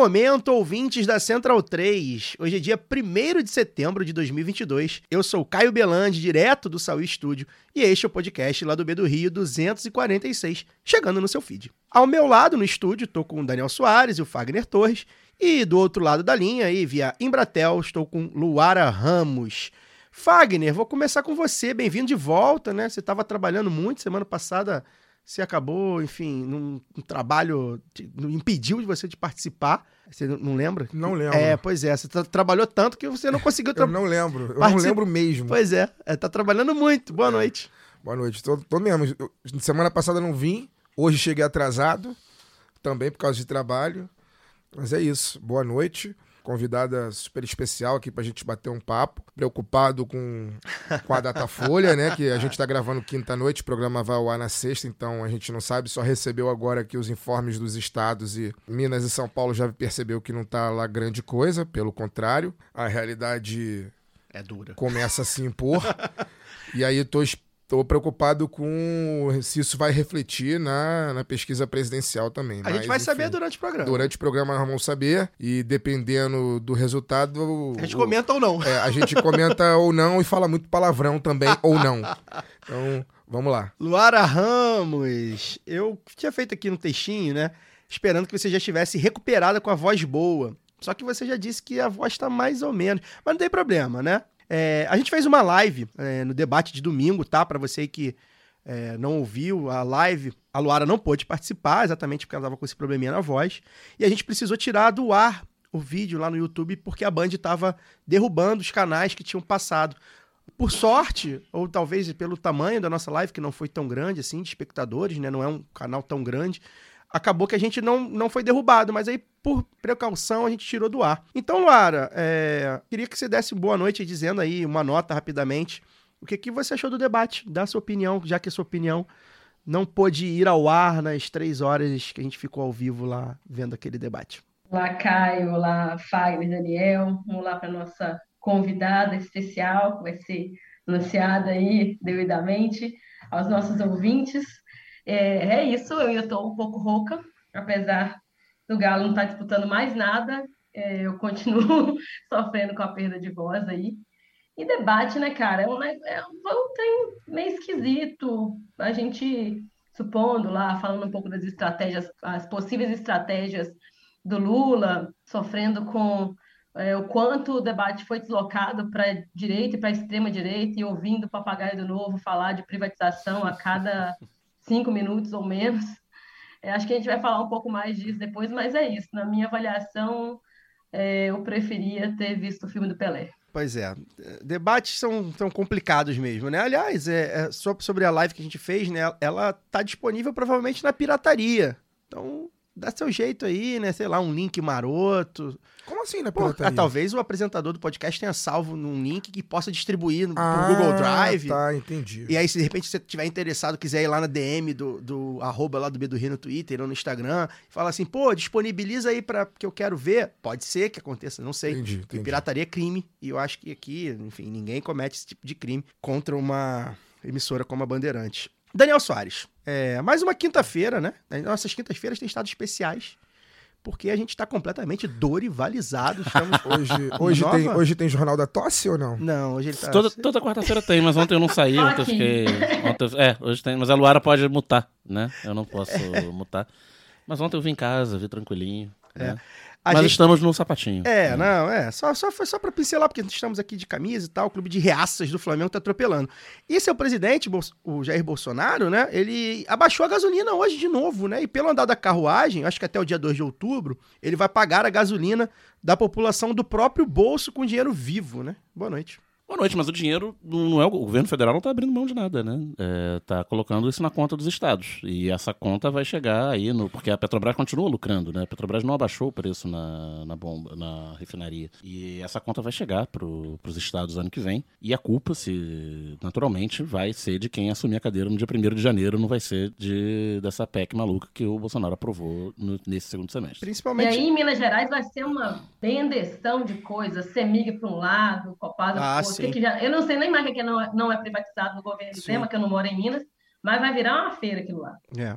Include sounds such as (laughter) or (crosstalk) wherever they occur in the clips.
Momento, ouvintes da Central 3. Hoje é dia 1 de setembro de 2022. Eu sou Caio Belandi, direto do Saúl Estúdio, e este é o podcast lá do B do Rio 246, chegando no seu feed. Ao meu lado no estúdio, estou com o Daniel Soares e o Fagner Torres, e do outro lado da linha, aí, via Embratel, estou com Luara Ramos. Fagner, vou começar com você. Bem-vindo de volta, né? Você estava trabalhando muito semana passada. Você acabou, enfim, num, num trabalho te- impediu de você de participar. Você não, lembra? Não lembro. É, pois é. Você tra- trabalhou tanto que você não conseguiu (laughs) Eu trabalhar. não lembro. Eu não lembro mesmo. Pois é, é, tá trabalhando muito. Boa noite. Boa noite. Tô, tô mesmo. Eu- semana passada não vim. Hoje cheguei atrasado. Também por causa de trabalho. Mas é isso. Boa noite. Convidada super especial aqui pra gente bater um papo. Preocupado com, com a Datafolha, né? Que a gente tá gravando quinta-noite, o programa vai ao ar na sexta, então a gente não sabe, só recebeu agora aqui os informes dos estados e Minas e São Paulo já percebeu que não tá lá grande coisa, pelo contrário. A realidade É dura. começa a se impor. e aí eu tô, es- tô preocupado com se isso vai refletir na, na pesquisa presidencial também. A Mas, gente vai saber enfim, durante o programa. Durante o programa nós vamos saber. E dependendo do resultado. A gente o- comenta ou não. é, a gente comenta (laughs) ou não e fala muito palavrão também, ou não. (laughs) Então, vamos lá. Luara Ramos, eu tinha feito aqui no textinho, né? Esperando que você já estivesse recuperada com a voz boa. Só que você já disse que a voz tá mais ou menos. Mas não tem problema, né? É, a gente fez uma live é, no debate de domingo, tá? Pra você que é, não ouviu a live, a Luara não pôde participar, exatamente porque ela tava com esse probleminha na voz. E a gente precisou tirar do ar o vídeo lá no YouTube porque a Band tava derrubando os canais que tinham passado. Por sorte, ou talvez pelo tamanho da nossa live, que não foi tão grande assim, de espectadores, né? Não é um canal tão grande. Acabou que a gente não, não foi derrubado, mas aí, por precaução, a gente tirou do ar. Então, Luara, é, queria que você desse boa noite dizendo aí uma nota rapidamente. O que, que você achou do debate? Dá sua opinião, já que a sua opinião não pôde ir ao ar nas três horas que a gente ficou ao vivo lá vendo aquele debate. Olá, Caio. Olá, Fagner, Daniel. Vamos lá para nossa convidada especial, que vai ser anunciada aí devidamente aos nossos ouvintes. É, é isso, eu ainda estou um pouco rouca, apesar do Galo não estar disputando mais nada, é, eu continuo (laughs) sofrendo com a perda de voz aí. E debate, né, cara? É um, é um meio esquisito. A gente, supondo lá, falando um pouco das estratégias, as possíveis estratégias do Lula, sofrendo com é, o quanto o debate foi deslocado para direita e para extrema direita e ouvindo o papagaio do novo falar de privatização a cada (laughs) cinco minutos ou menos. É, acho que a gente vai falar um pouco mais disso depois, mas é isso. Na minha avaliação, é, eu preferia ter visto o filme do Pelé. Pois é, debates são, são complicados mesmo, né? Aliás, é, é, sobre a live que a gente fez, né? Ela tá disponível provavelmente na pirataria. Então, dá seu jeito aí, né? Sei lá, um link maroto. Como assim, né, Pô, pirataria? ah, talvez o apresentador do podcast tenha salvo num link que possa distribuir no, pro Ah, Google Drive. Tá, entendi. E aí, se de repente você tiver interessado, quiser ir lá na DM do, do arroba lá do B do Rio no Twitter ou no Instagram, e falar assim, pô, disponibiliza aí para que eu quero ver. Pode ser que aconteça, não sei. Entendi, Porque entendi. pirataria é crime. E eu acho que aqui, enfim, ninguém comete esse tipo de crime contra uma emissora como a Bandeirante. Daniel Soares, é, mais uma quinta-feira, né? Nossas quintas-feiras têm estado especiais. Porque a gente tá completamente dorivalizado. Estamos... (laughs) Hoje, hoje, Nova? tem, hoje tem Jornal da Tosse ou não? Não, hoje ele tá. Toda, toda quarta-feira tem, mas ontem eu não saí, ontem eu fiquei. Ontem eu- é, hoje tem, mas a Luara pode mutar, né? Eu não posso mutar. Mas ontem eu vim em casa, vi tranquilinho. né? A mas gente- estamos no sapatinho. É, não, é. Só, só foi só pra pincelar, porque estamos aqui de camisa e tal. O clube de reaças do Flamengo tá atropelando. E seu presidente, o Jair Bolsonaro, né? Ele abaixou a gasolina hoje de novo, né? E pelo andar da carruagem, acho que até o dia 2 de outubro, ele vai pagar a gasolina da população do próprio bolso com dinheiro vivo, né? Boa noite. Boa noite, mas o dinheiro não é o governo federal não está abrindo mão de nada, né? Está colocando isso na conta dos estados e essa conta vai chegar aí no porque a Petrobras continua lucrando, né? A Petrobras não abaixou o preço na, na bomba, na refinaria e essa conta vai chegar para os estados ano que vem e a culpa, se naturalmente, vai ser de quem assumir a cadeira no dia 1 de janeiro, não vai ser de dessa PEC maluca que o Bolsonaro aprovou no- nesse segundo semestre. E Principalmente. aí, em Minas Gerais, vai ser uma bendeção de coisas. Semig para um lado, Copasa Ah, para o outro. Que que já- Eu não sei nem mais o que que não é, não é privatizado no governo Sim. Zema, que eu não moro em Minas, mas vai virar uma feira aquilo lá. É.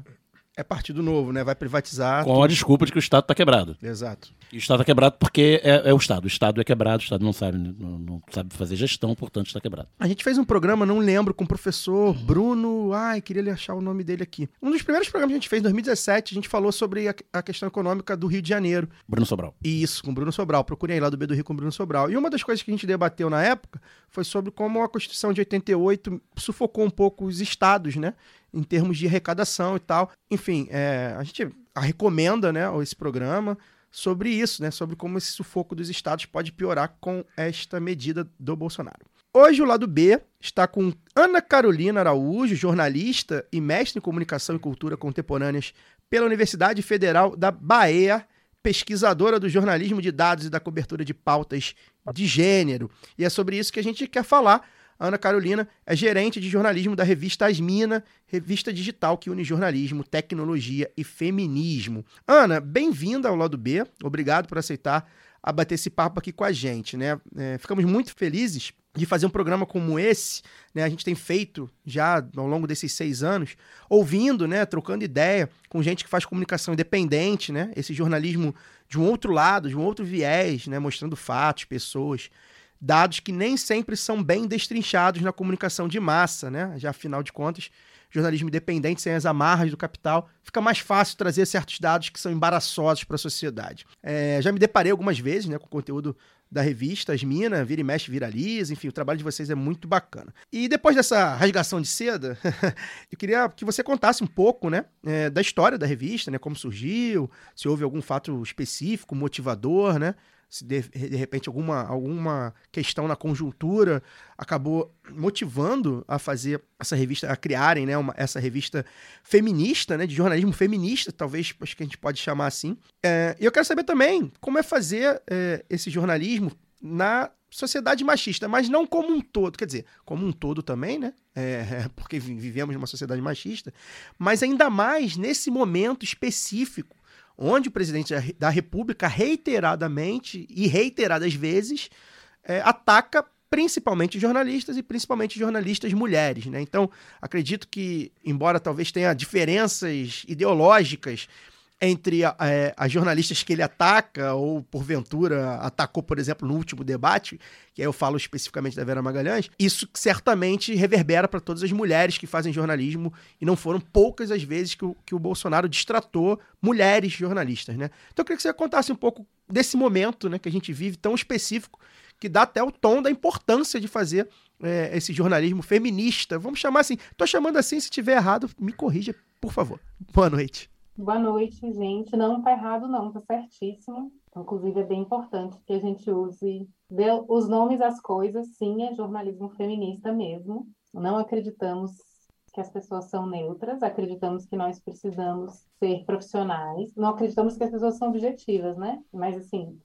É partido novo, né? Vai privatizar. Com a desculpa de que o Estado está quebrado. Exato. E o Estado está quebrado porque é, é o Estado. O Estado é quebrado, o Estado não sabe, não, não sabe fazer gestão, portanto está quebrado. A gente fez um programa, não lembro, com o professor Bruno. Ai, queria lhe achar o nome dele aqui. Um dos primeiros programas que a gente fez em 2017, a gente falou sobre a, a questão econômica do Rio de Janeiro. Bruno Sobral. Isso, com o Bruno Sobral. Procurem aí lá do B do Rio com o Bruno Sobral. E uma das coisas que a gente debateu na época foi sobre como a Constituição de 88 sufocou um pouco os estados, né? Em termos de arrecadação e tal. Enfim, é, a gente recomenda, né, esse programa sobre isso, né? Sobre como esse sufoco dos estados pode piorar com esta medida do Bolsonaro. Hoje o lado B está com Ana Carolina Araújo, jornalista e mestre em comunicação e cultura contemporâneas pela Universidade Federal da Bahia, pesquisadora do jornalismo de dados e da cobertura de pautas de gênero. E é sobre isso que a gente quer falar. Ana Carolina é gerente de jornalismo da revista Asmina, revista digital que une jornalismo, tecnologia e feminismo. Ana, bem-vinda ao lado B. Obrigado por aceitar a bater esse papo aqui com a gente, né? É, ficamos muito felizes de fazer um programa como esse, né? A gente tem feito já ao longo desses seis anos, ouvindo, né? Trocando ideia com gente que faz comunicação independente, né? Esse jornalismo de um outro lado, de um outro viés, né? Mostrando fatos, pessoas, dados que nem sempre são bem destrinchados na comunicação de massa, né? Já afinal de contas, jornalismo independente, sem as amarras do capital, fica mais fácil trazer certos dados que são embaraçosos para a sociedade. É, já me deparei algumas vezes né, com o conteúdo da revista As Minas, Vira e Mexe Viraliza, enfim, o trabalho de vocês é muito bacana. E depois dessa rasgação de seda, (laughs) eu queria que você contasse um pouco né, é, da história da revista, né, como surgiu, se houve algum fato específico, motivador, né? Se de, de repente alguma, alguma questão na conjuntura acabou motivando a fazer essa revista, a criarem né, uma, essa revista feminista, né, de jornalismo feminista, talvez acho que a gente pode chamar assim. É, e eu quero saber também como é fazer é, esse jornalismo na sociedade machista, mas não como um todo, quer dizer, como um todo também, né? É, (laughs) porque vivemos numa sociedade machista, mas ainda mais nesse momento específico onde o presidente da República reiteradamente e reiteradas vezes é, ataca principalmente jornalistas e principalmente jornalistas mulheres, né? Então, acredito que, embora talvez tenha diferenças ideológicas entre é, as jornalistas que ele ataca, ou porventura atacou, por exemplo, no último debate, que aí eu falo especificamente da Vera Magalhães, isso certamente reverbera para todas as mulheres que fazem jornalismo, e não foram poucas as vezes que o, que o Bolsonaro distratou mulheres jornalistas, né? Então eu queria que você contasse um pouco desse momento né, que a gente vive tão específico, que dá até o tom da importância de fazer é, esse jornalismo feminista. Vamos chamar assim. Tô chamando assim, se tiver errado, me corrija, por favor. Boa noite. Boa noite, gente. Não tá errado, não, tá certíssimo. Inclusive, é bem importante que a gente use os nomes às coisas. Sim, é jornalismo feminista mesmo. Não acreditamos que as pessoas são neutras, acreditamos que nós precisamos ser profissionais. Não acreditamos que as pessoas são objetivas, né? Mas, assim,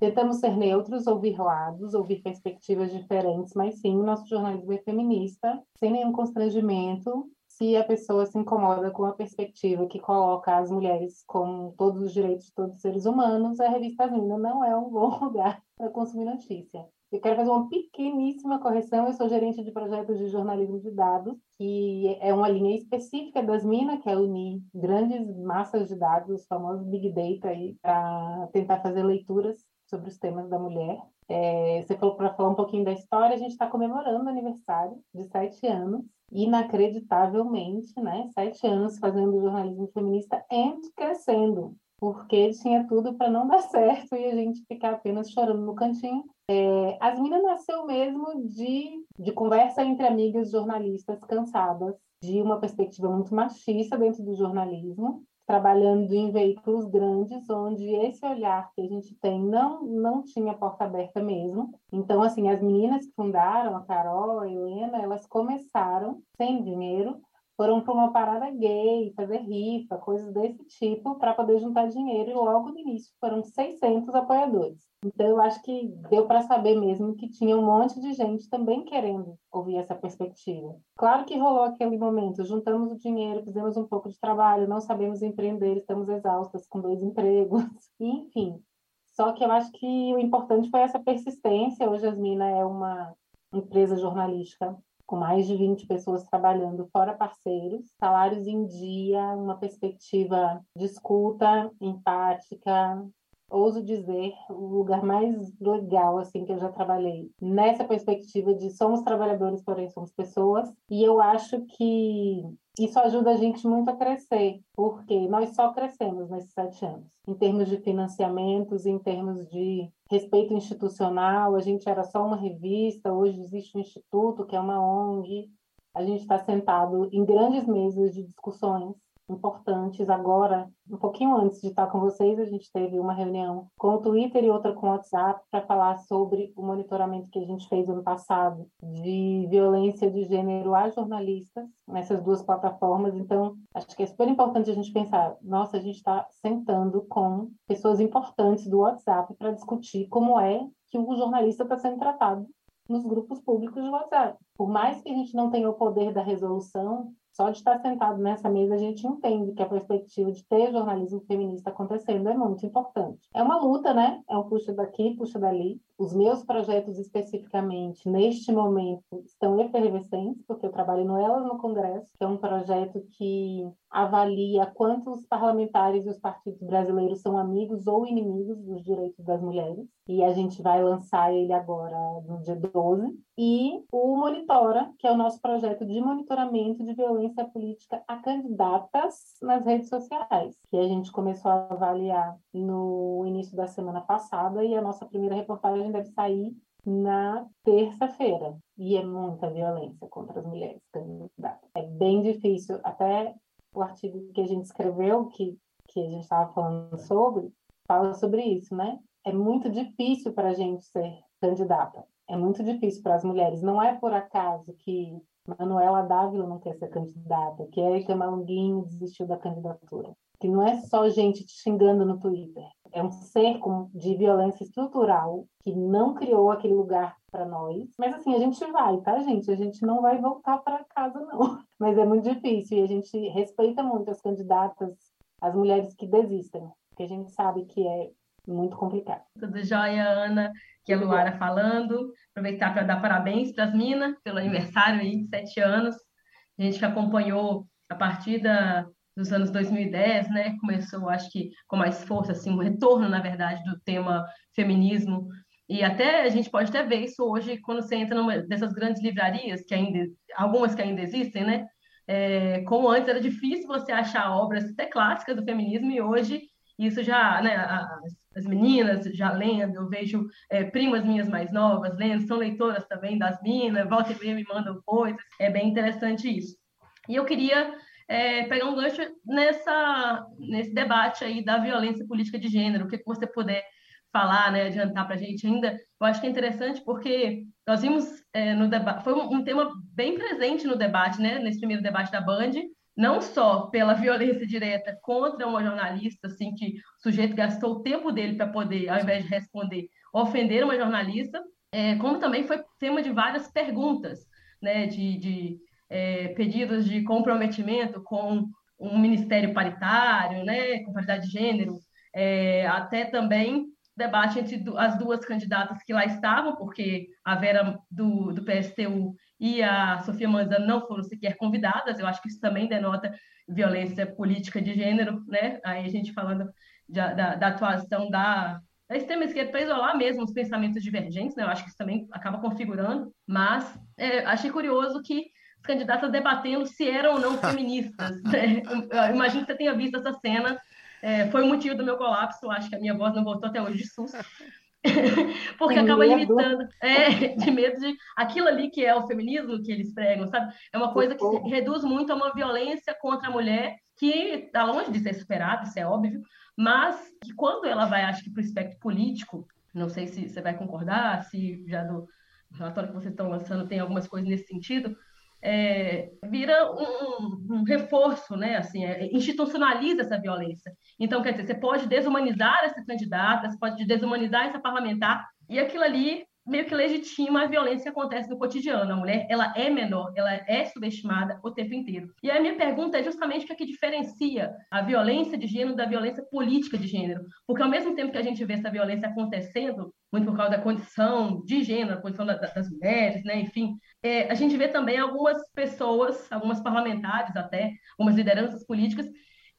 tentamos ser neutros, ouvir lados, ouvir perspectivas diferentes, mas sim, nosso jornalismo é feminista, sem nenhum constrangimento, se a pessoa se incomoda com a perspectiva que coloca as mulheres com todos os direitos de todos os seres humanos, a revista Vinda não é um (laughs) bom lugar para consumir notícia. Eu quero fazer uma pequeníssima correção. Eu sou gerente de projetos de jornalismo de dados, que é uma linha específica das Minas, que é unir grandes massas de dados, os famosos Big Data, para tentar fazer leituras sobre os temas da mulher. É, você falou para falar um pouquinho da história, a gente está comemorando o aniversário de sete anos inacreditavelmente, né? Sete anos fazendo jornalismo feminista e crescendo, porque tinha tudo para não (laughs) dar certo e a gente ficar apenas chorando no cantinho. É, As Minas nasceu mesmo de, de conversa entre amigas jornalistas cansadas de uma perspectiva muito machista dentro do jornalismo. Trabalhando em veículos grandes, onde esse olhar que a gente tem não, não tinha porta aberta mesmo. Então, assim, as meninas que fundaram, a Carol, a Helena, elas começaram sem dinheiro, foram para uma parada gay, fazer rifa, coisas desse tipo, para poder juntar dinheiro, e logo no início foram 600 apoiadores. Então, eu acho que deu para saber mesmo que tinha um monte de gente também querendo ouvir essa perspectiva. Claro que rolou aquele momento, juntamos o dinheiro, fizemos um pouco de trabalho, não sabemos empreender, estamos exaustas com dois empregos, (laughs) enfim. Só que eu acho que o importante foi essa persistência. Hoje a Asmina é uma empresa jornalística com mais de 20 pessoas trabalhando, fora parceiros, salários em dia, uma perspectiva de escuta empática, ouso dizer, o lugar mais legal assim que eu já trabalhei nessa perspectiva de somos trabalhadores, porém somos pessoas. E eu acho que isso ajuda a gente muito a crescer, porque nós só crescemos nesses sete anos, em termos de financiamentos, em termos de respeito institucional. A gente era só uma revista, hoje existe um instituto que é uma ONG. A gente está sentado em grandes mesas de discussões importantes. Agora, um pouquinho antes de estar com vocês, a gente teve uma reunião com o Twitter e outra com o WhatsApp para falar sobre o monitoramento que a gente fez ano passado de violência de gênero a jornalistas nessas duas plataformas. Então, acho que é super importante a gente pensar: nossa, a gente está sentando com pessoas importantes do WhatsApp para discutir como é que o jornalista está sendo tratado nos grupos públicos de WhatsApp. Por mais que a gente não tenha o poder da resolução, só de estar sentado nessa mesa, a gente entende que a perspectiva de ter jornalismo feminista acontecendo é muito importante. É uma luta, né? É um puxa daqui, puxa dali. Os meus projetos especificamente, neste momento, estão efervescentes, porque eu trabalho no Elas no Congresso, que é um projeto que avalia quantos parlamentares e os partidos brasileiros são amigos ou inimigos dos direitos das mulheres. E a gente vai lançar ele agora no dia 12. E o Monitora, que é o nosso projeto de monitoramento de violência política a candidatas nas redes sociais, que a gente começou a avaliar no início da semana passada e a nossa primeira reportagem deve sair na terça-feira. E é muita violência contra as mulheres. É bem difícil, até o artigo que a gente escreveu, que, que a gente estava falando sobre, fala sobre isso, né? É muito difícil para a gente ser candidata. É muito difícil para as mulheres. Não é por acaso que Manuela Dávila não quer ser candidata, que Erika Malunguinho desistiu da candidatura. Que não é só gente te xingando no Twitter. É um cerco de violência estrutural que não criou aquele lugar para nós. Mas assim, a gente vai, tá, gente? A gente não vai voltar para casa, não. (laughs) Mas é muito difícil e a gente respeita muito as candidatas, as mulheres que desistem, porque a gente sabe que é muito complicado. Tudo jóia, Ana? Que é a Luara falando. Aproveitar para dar parabéns para as Minas pelo aniversário aí de sete anos. A gente que acompanhou a partir da, dos anos 2010, né? Começou, acho que com mais força, assim, um retorno, na verdade, do tema feminismo. E até a gente pode até ver isso hoje quando você entra numa dessas grandes livrarias, que ainda, algumas que ainda existem, né? É, como antes era difícil você achar obras até clássicas do feminismo, e hoje isso já, né, as, as meninas já lendo, eu vejo é, primas minhas mais novas lendo, são leitoras também das minas, volta e meia me mandam coisas, é bem interessante isso. E eu queria é, pegar um gancho nessa, nesse debate aí da violência política de gênero, o que, que você puder falar, né, adiantar para a gente ainda, eu acho que é interessante porque nós vimos é, no debate, foi um, um, tema bem presente no debate, né, nesse primeiro debate da Band, não só pela (laughs) violência direta contra uma jornalista, assim, que o sujeito gastou o tempo dele para poder, ao invés de responder, ofender uma jornalista, é, como também foi tema de várias perguntas, né, de, de é, pedidos de comprometimento com um ministério paritário, né, com paridade de gênero, é, até também debate entre as duas candidatas que lá estavam, porque a Vera do, do PSTU e a Sofia Manzano não foram sequer convidadas. Eu acho que isso também denota violência política de gênero, né? Aí a gente falando de, da, da, atuação da, da extrema esquerda para isolar mesmo os pensamentos divergentes, né? Eu acho que isso também acaba configurando. Mas é, achei curioso que os candidatos debatendo se eram ou não feministas. (laughs) Né? Eu imagino que você tenha visto essa cena. É, foi o motivo do meu colapso. Acho que a minha voz não voltou até hoje de susto. (laughs) porque acaba limitando, é, (laughs) de medo de aquilo ali que é o feminismo que eles pregam, sabe? É uma coisa que reduz muito a uma violência contra a mulher que está longe de ser superada, isso é óbvio, mas que quando ela vai, acho que para o espectro político, não sei se você vai concordar, se já do relatório que vocês estão lançando tem algumas coisas nesse sentido, é, vira um, um, reforço, né? Assim, é, institucionaliza essa violência. Então, quer dizer, você pode desumanizar essa candidata, você pode desumanizar essa parlamentar, e aquilo ali meio que legitima a violência que acontece no cotidiano. A mulher, ela é menor, ela é subestimada o tempo inteiro. E a minha pergunta é justamente o que, é que diferencia a violência de gênero da violência política de gênero. Porque ao mesmo tempo que a gente vê essa violência acontecendo, muito por causa da condição de gênero, a condição da, das mulheres, né? enfim, é, a gente vê também algumas pessoas, algumas parlamentares até, algumas lideranças políticas,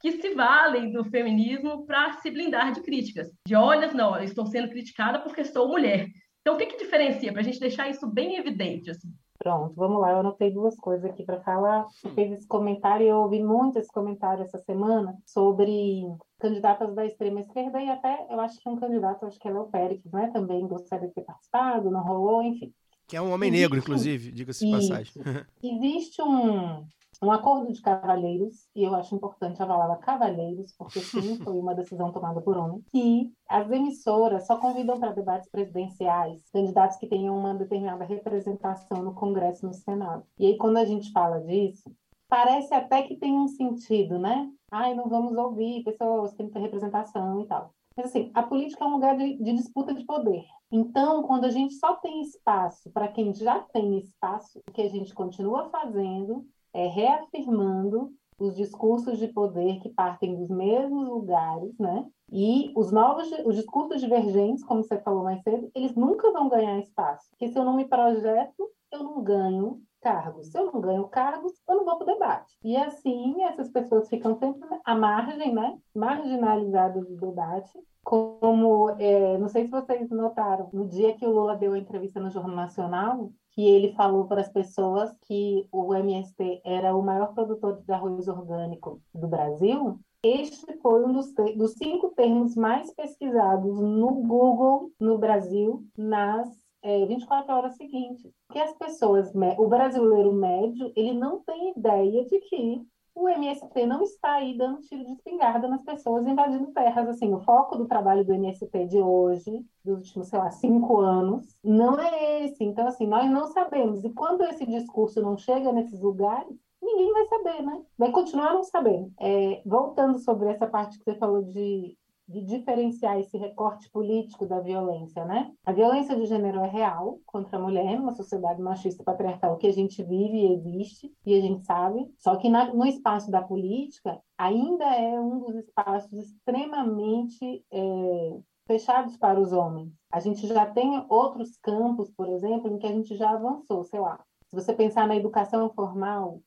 que se valem do feminismo para se blindar de críticas. De olha, não, eu estou sendo criticada porque sou mulher. Então, o que, que diferencia, para a gente deixar isso bem evidente? Assim? Pronto, vamos lá. Eu anotei duas coisas aqui para falar. Você fez esse comentário e eu ouvi muito esse comentário essa semana sobre candidatas da extrema esquerda e até eu acho que um candidato, acho que é Léo Pérez, né? Também gostaria de ter participado, não rolou, enfim. Que é um homem negro, inclusive, diga-se de passagem. (laughs) Existe um, um acordo de cavalheiros, e eu acho importante a palavra cavalheiros, porque sim, (laughs) foi uma decisão tomada por homem, que as emissoras só convidam para debates presidenciais candidatos que tenham uma determinada representação no Congresso e no Senado. E aí, quando a gente fala disso, parece até que tem um sentido, né? Ai, não vamos ouvir pessoas que não têm representação e tal. Mas assim, a política é um lugar de, de disputa de poder. Então, quando a gente só tem espaço para quem já tem espaço, o que a gente continua fazendo é, reafirmando os discursos de poder que partem dos mesmos lugares, né? E os novos, os discursos divergentes, como você falou mais cedo, eles nunca vão ganhar espaço. Porque se eu não me projeto, eu não ganho cargos. Se eu não ganho cargos, eu não vou para o debate. E assim, essas pessoas ficam sempre à margem, né? Marginalizadas do debate. Como, é, não sei se vocês notaram, no dia que o Lula deu a entrevista no Jornal Nacional, que ele falou para as pessoas que o MST era o maior produtor de arroz orgânico do Brasil, este foi um dos, dos cinco termos mais pesquisados no Google no Brasil nas é, 24 horas seguintes. Que as pessoas, o brasileiro médio, ele não tem ideia de que o MST não está aí dando tiro de espingarda nas pessoas invadindo terras. Assim, o foco do trabalho do MST de hoje, dos últimos, sei lá, cinco anos, não é esse. Então, assim, nós não sabemos. E quando esse discurso não chega nesses lugares, ninguém vai saber, né? Vai continuar não sabendo. É, voltando sobre essa parte que você falou de de diferenciar esse recorte político da violência, né? A violência de gênero é real contra a mulher, numa sociedade machista patriarcal que a gente vive e existe, e a gente sabe. Só que na, no espaço da política, ainda é um dos espaços extremamente é, fechados para os homens. A gente já tem outros campos, por exemplo, em que a gente já avançou, sei lá. Se você pensar na educação formal,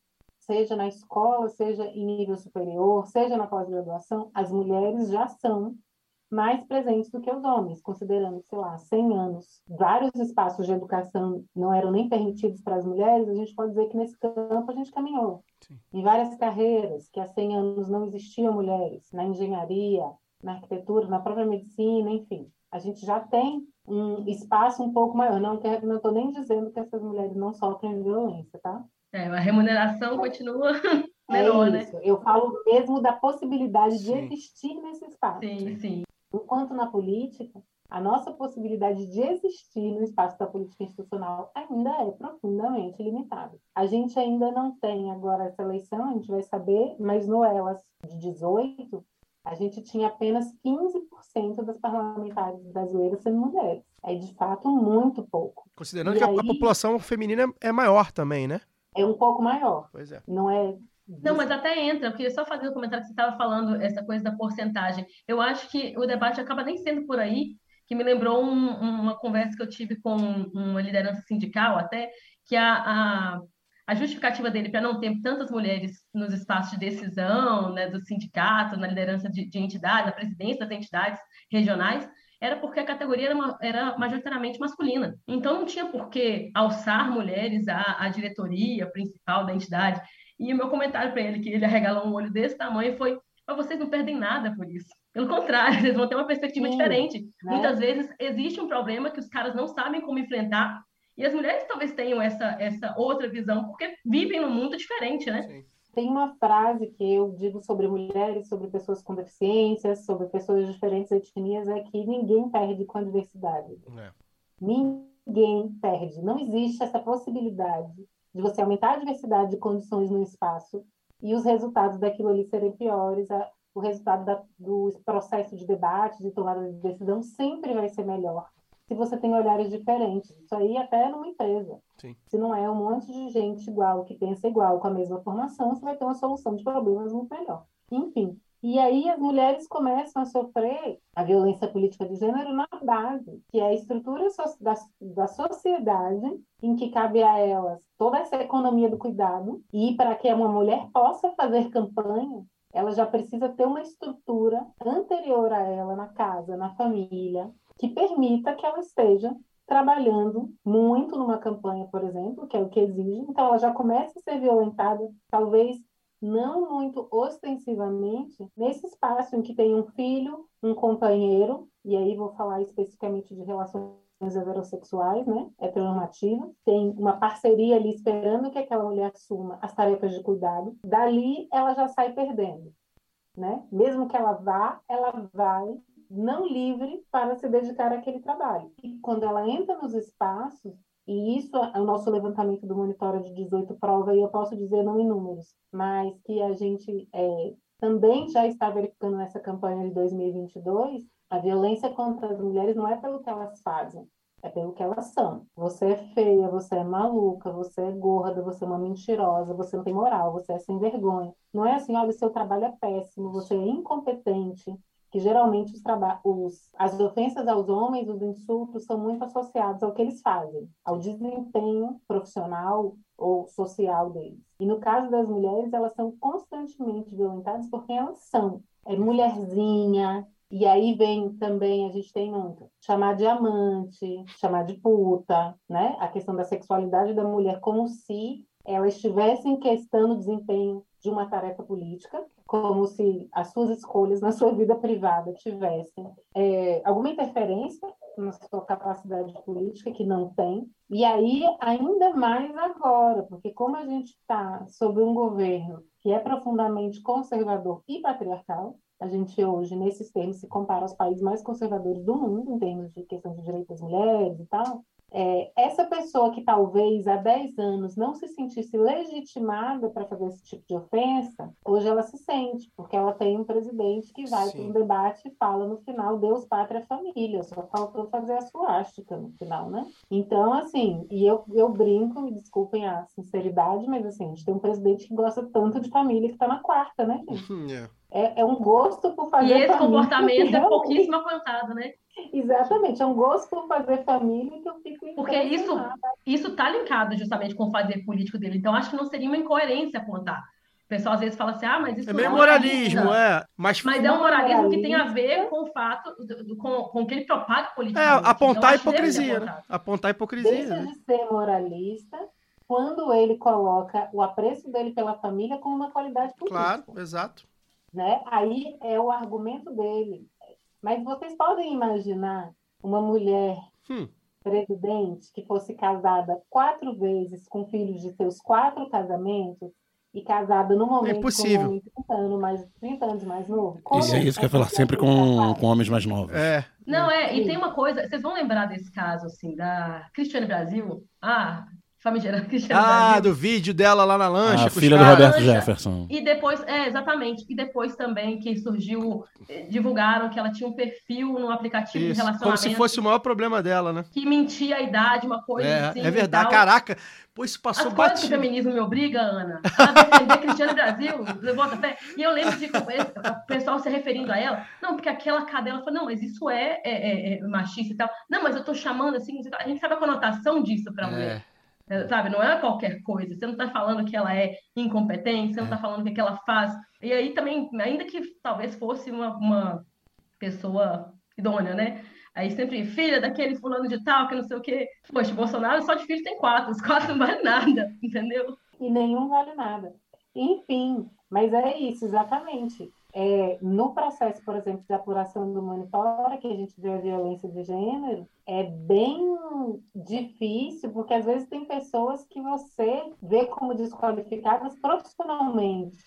seja na escola, seja em nível superior, seja na pós-graduação, as mulheres já são mais presentes do que os homens, considerando, sei lá, 100 anos. Vários espaços de educação não eram nem permitidos para as mulheres, a gente pode dizer que nesse campo a gente caminhou. Sim. Em várias carreiras que há 100 anos não existiam mulheres, na engenharia, na arquitetura, na própria medicina, enfim. A gente já tem um espaço um pouco maior. Não estou nem dizendo que essas mulheres não sofrem violência, tá? É, a remuneração continua (laughs) menor, é né? Eu falo mesmo da possibilidade sim. de existir nesse espaço. Sim, sim. Enquanto na política, a nossa possibilidade de existir no espaço da política institucional ainda é profundamente limitada. A gente ainda não tem agora essa eleição, a gente vai saber, mas no Elas de 18, a gente tinha apenas 15% das parlamentares brasileiras sendo mulheres. É de fato muito pouco. Considerando e que aí... a população feminina é maior também, né? É um pouco maior. Pois é. Não é. Não, mas até entra. Eu queria só fazer o um comentário que você estava falando, essa coisa da porcentagem. Eu acho que o debate acaba nem sendo por aí, que me lembrou um, uma conversa que eu tive com uma liderança sindical até, que a, a, a justificativa dele para não ter tantas mulheres nos espaços de decisão, né, do sindicato, na liderança de, de entidades, na presidência das entidades regionais, era porque a categoria era, uma, era majoritariamente masculina. Então não tinha por que alçar mulheres à, à diretoria principal da entidade. E o meu comentário para ele, que ele arregalou um olho desse tamanho, foi: mas vocês não perdem nada por isso. Pelo contrário, (laughs) eles vão ter uma perspectiva Sim, diferente. Né? Muitas vezes existe um problema que os caras não sabem como enfrentar. E as mulheres talvez tenham essa, essa outra visão, porque vivem num mundo diferente, né? Sim. Tem uma frase que eu digo sobre mulheres, sobre pessoas com deficiências, sobre pessoas de diferentes etnias, é que ninguém perde com a diversidade. É. Ninguém perde. Não existe essa possibilidade de você aumentar a diversidade de condições no espaço e os resultados daquilo ali serem piores. a- O resultado da- do processo de debate, de tomada de decisão, sempre vai ser melhor se você tem olhares diferentes. Isso aí até numa empresa. Sim. Se não é um monte de gente igual, que pensa igual, com a mesma formação, você vai ter uma solução de problemas muito melhor. Enfim. E aí as mulheres começam a sofrer a violência política de gênero na base, que é a estrutura so- da, da sociedade em que cabe a elas toda essa economia do cuidado, e para que uma mulher possa fazer campanha, ela já precisa ter uma estrutura anterior a ela na casa, na família, que permita que ela esteja trabalhando muito numa campanha, por exemplo, que é o que exige. Então, ela já começa a ser violentada, talvez não muito ostensivamente, nesse espaço em que tem um filho, um companheiro, e aí vou falar especificamente de relações heterossexuais, né, heteronormativas, tem uma parceria ali esperando que aquela mulher assuma as tarefas de cuidado. Dali, ela já sai perdendo, né? Mesmo que ela vá, ela vai não livre para se dedicar àquele trabalho. E quando ela entra nos espaços, e isso é o nosso levantamento do monitório de 18 prova, e eu posso dizer não em números, mas que a gente é, também já está verificando nessa campanha de 2022, a violência contra as mulheres não é pelo que elas fazem, é pelo que elas são. Você é feia, você é maluca, você é gorda, você é uma mentirosa, você não tem moral, você é sem vergonha. Não é assim, olha, o seu trabalho é péssimo, você é incompetente, que geralmente os os, as ofensas aos homens, os insultos, são muito associados ao que eles fazem, ao desempenho profissional ou social deles. E no caso das mulheres, elas são constantemente violentadas por quem elas são. É mulherzinha, e aí vem também, a gente tem muito, chamar de amante, chamar de puta, né? A questão da sexualidade da mulher como se ela estivesse em questão o desempenho de uma tarefa política, como se as suas escolhas na sua vida privada tivessem é, alguma interferência na sua capacidade política, que não tem. E aí, ainda mais agora, porque como a gente está sob um governo que é profundamente conservador e patriarcal, a gente hoje, nesses termos, se compara aos países mais conservadores do mundo, em termos de questão de direitos das mulheres e tal. É, essa pessoa que talvez há 10 anos não se sentisse legitimada para fazer esse tipo de ofensa, hoje ela se sente, porque ela tem um presidente que vai para um debate e fala no final Deus, pátria, família. Só faltou fazer a suástica no final, né? Então, assim, e eu, eu brinco, me desculpem a sinceridade, mas assim, a gente tem um presidente que gosta tanto de família que está na quarta, né, gente? Hum, (laughs) é. É, é um gosto por fazer E esse família comportamento é (laughs) realmente- pouquíssimo apontado, né? Exatamente, é um gosto por fazer família que eu fico Porque isso, isso tá linkado justamente com o fazer político dele. Então, acho que não seria uma incoerência apontar. O pessoal às vezes fala assim, ah, mas isso É meio não moralismo, é. Mas, Mas é um moralismo que tem a ver com o fato, do- do- com, com que ele propaga é politicamente. Então, apontar a deve ser hipocrisia, né? Apontar a hipocrisia. Deixa né? de ser moralista quando ele coloca o apreço dele pela família como uma qualidade política. Claro, exato. Né? Aí é o argumento dele. Mas vocês podem imaginar uma mulher Hum. presidente que fosse casada quatro vezes com filhos de seus quatro casamentos e casada no momento impossível. com um homem 30 anos mais, 30 anos mais novo? Como Isso é isso que eu ia falar, sempre é com, com homens mais novos. É. Não, é, e Sim. tem uma coisa, vocês vão lembrar desse caso, assim, da Cristiane Brasil, ah, famigerada (laughs) Cristiane Ah, Brasil. do vídeo dela lá na lancha. A com os filha do. Roberto Lancha. Jefferson. E depois, é, exatamente, e depois também que surgiu, eh, divulgaram que ela tinha um perfil no aplicativo de Isso, como relacionamento se fosse o maior problema dela, né? que mentia a idade, uma coisa É, assim. é verdade. Caraca, pô, isso As passou coisas que o batido. feminismo me obriga, Ana, a defender Cristiane Brasil, levanta fé. E eu lembro de o pessoal se referindo a ela, não, porque aquela cadela falou, não, mas isso é, é- é- é machista e tal. Não, mas eu tô chamando assim, a gente sabe a conotação disso pra mulher. É. É, Sabe, não é qualquer coisa. Você não está falando que ela é incompetente, você não está falando o que, que ela faz. E aí também, ainda que talvez fosse uma, uma pessoa idônea, né? Aí sempre, filha daquele fulano de tal, que não sei o quê. Poxa, Bolsonaro só de filho tem quatro, os quatro não valem nada, (laughs) entendeu? E nenhum vale nada. Enfim, mas é isso, exatamente. É, no processo, por exemplo, de apuração do monitora, que a gente vê a violência de gênero, é bem difícil, porque às vezes tem pessoas que você vê como desqualificadas profissionalmente,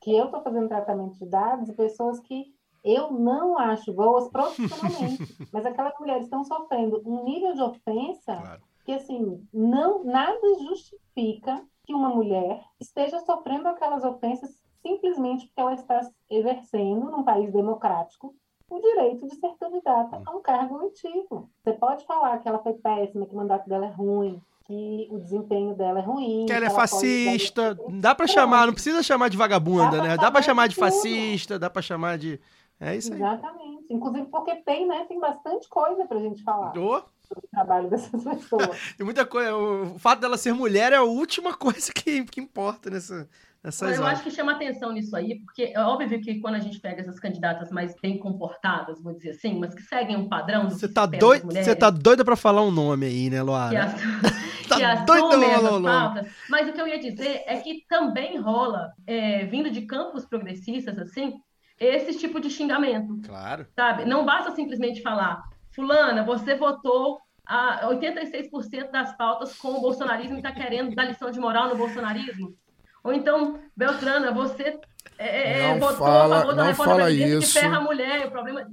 que eu estou fazendo tratamento de dados, e pessoas que eu não acho boas profissionalmente, (laughs) mas aquelas mulheres estão sofrendo um nível de ofensa Claro. que assim não nada justifica que uma mulher esteja sofrendo aquelas ofensas simplesmente porque ela está exercendo num país democrático o direito de ser candidata a um cargo eletivo. Você pode falar que ela foi péssima, que o mandato dela é ruim, que o desempenho dela é ruim, Que ela é ela pode- fascista. Dá pra chamar, não precisa chamar de vagabunda, Dá né? Dá pra chamar de de fascista, dá pra chamar de. É isso aí. Exatamente. Inclusive porque tem, né? Tem bastante coisa pra gente falar Ô, sobre o trabalho dessas (laughs) pessoas. tem muita coisa. O fato dela ser mulher é a última coisa que, que importa nessa, nessas Eu horas. acho que chama atenção nisso aí, porque é óbvio que quando a gente pega essas candidatas mais bem comportadas, vou dizer assim, mas que seguem um padrão do Você tá, doido, mulheres, tá doida pra falar um nome aí, né, que, Luara? as, (laughs) Tá que assumem essas pautas. Mas o que eu ia dizer é que também rola, é, vindo de campos progressistas, assim, esse tipo de xingamento. Claro. sabe? Não basta simplesmente falar, fulana, você votou a 86% das pautas com o bolsonarismo e está querendo dar lição de moral no bolsonarismo. Ou então, Beltrana, você é, é, Não votou fala- a favor da não reforma fala isso. que ferra a mulher, o problema...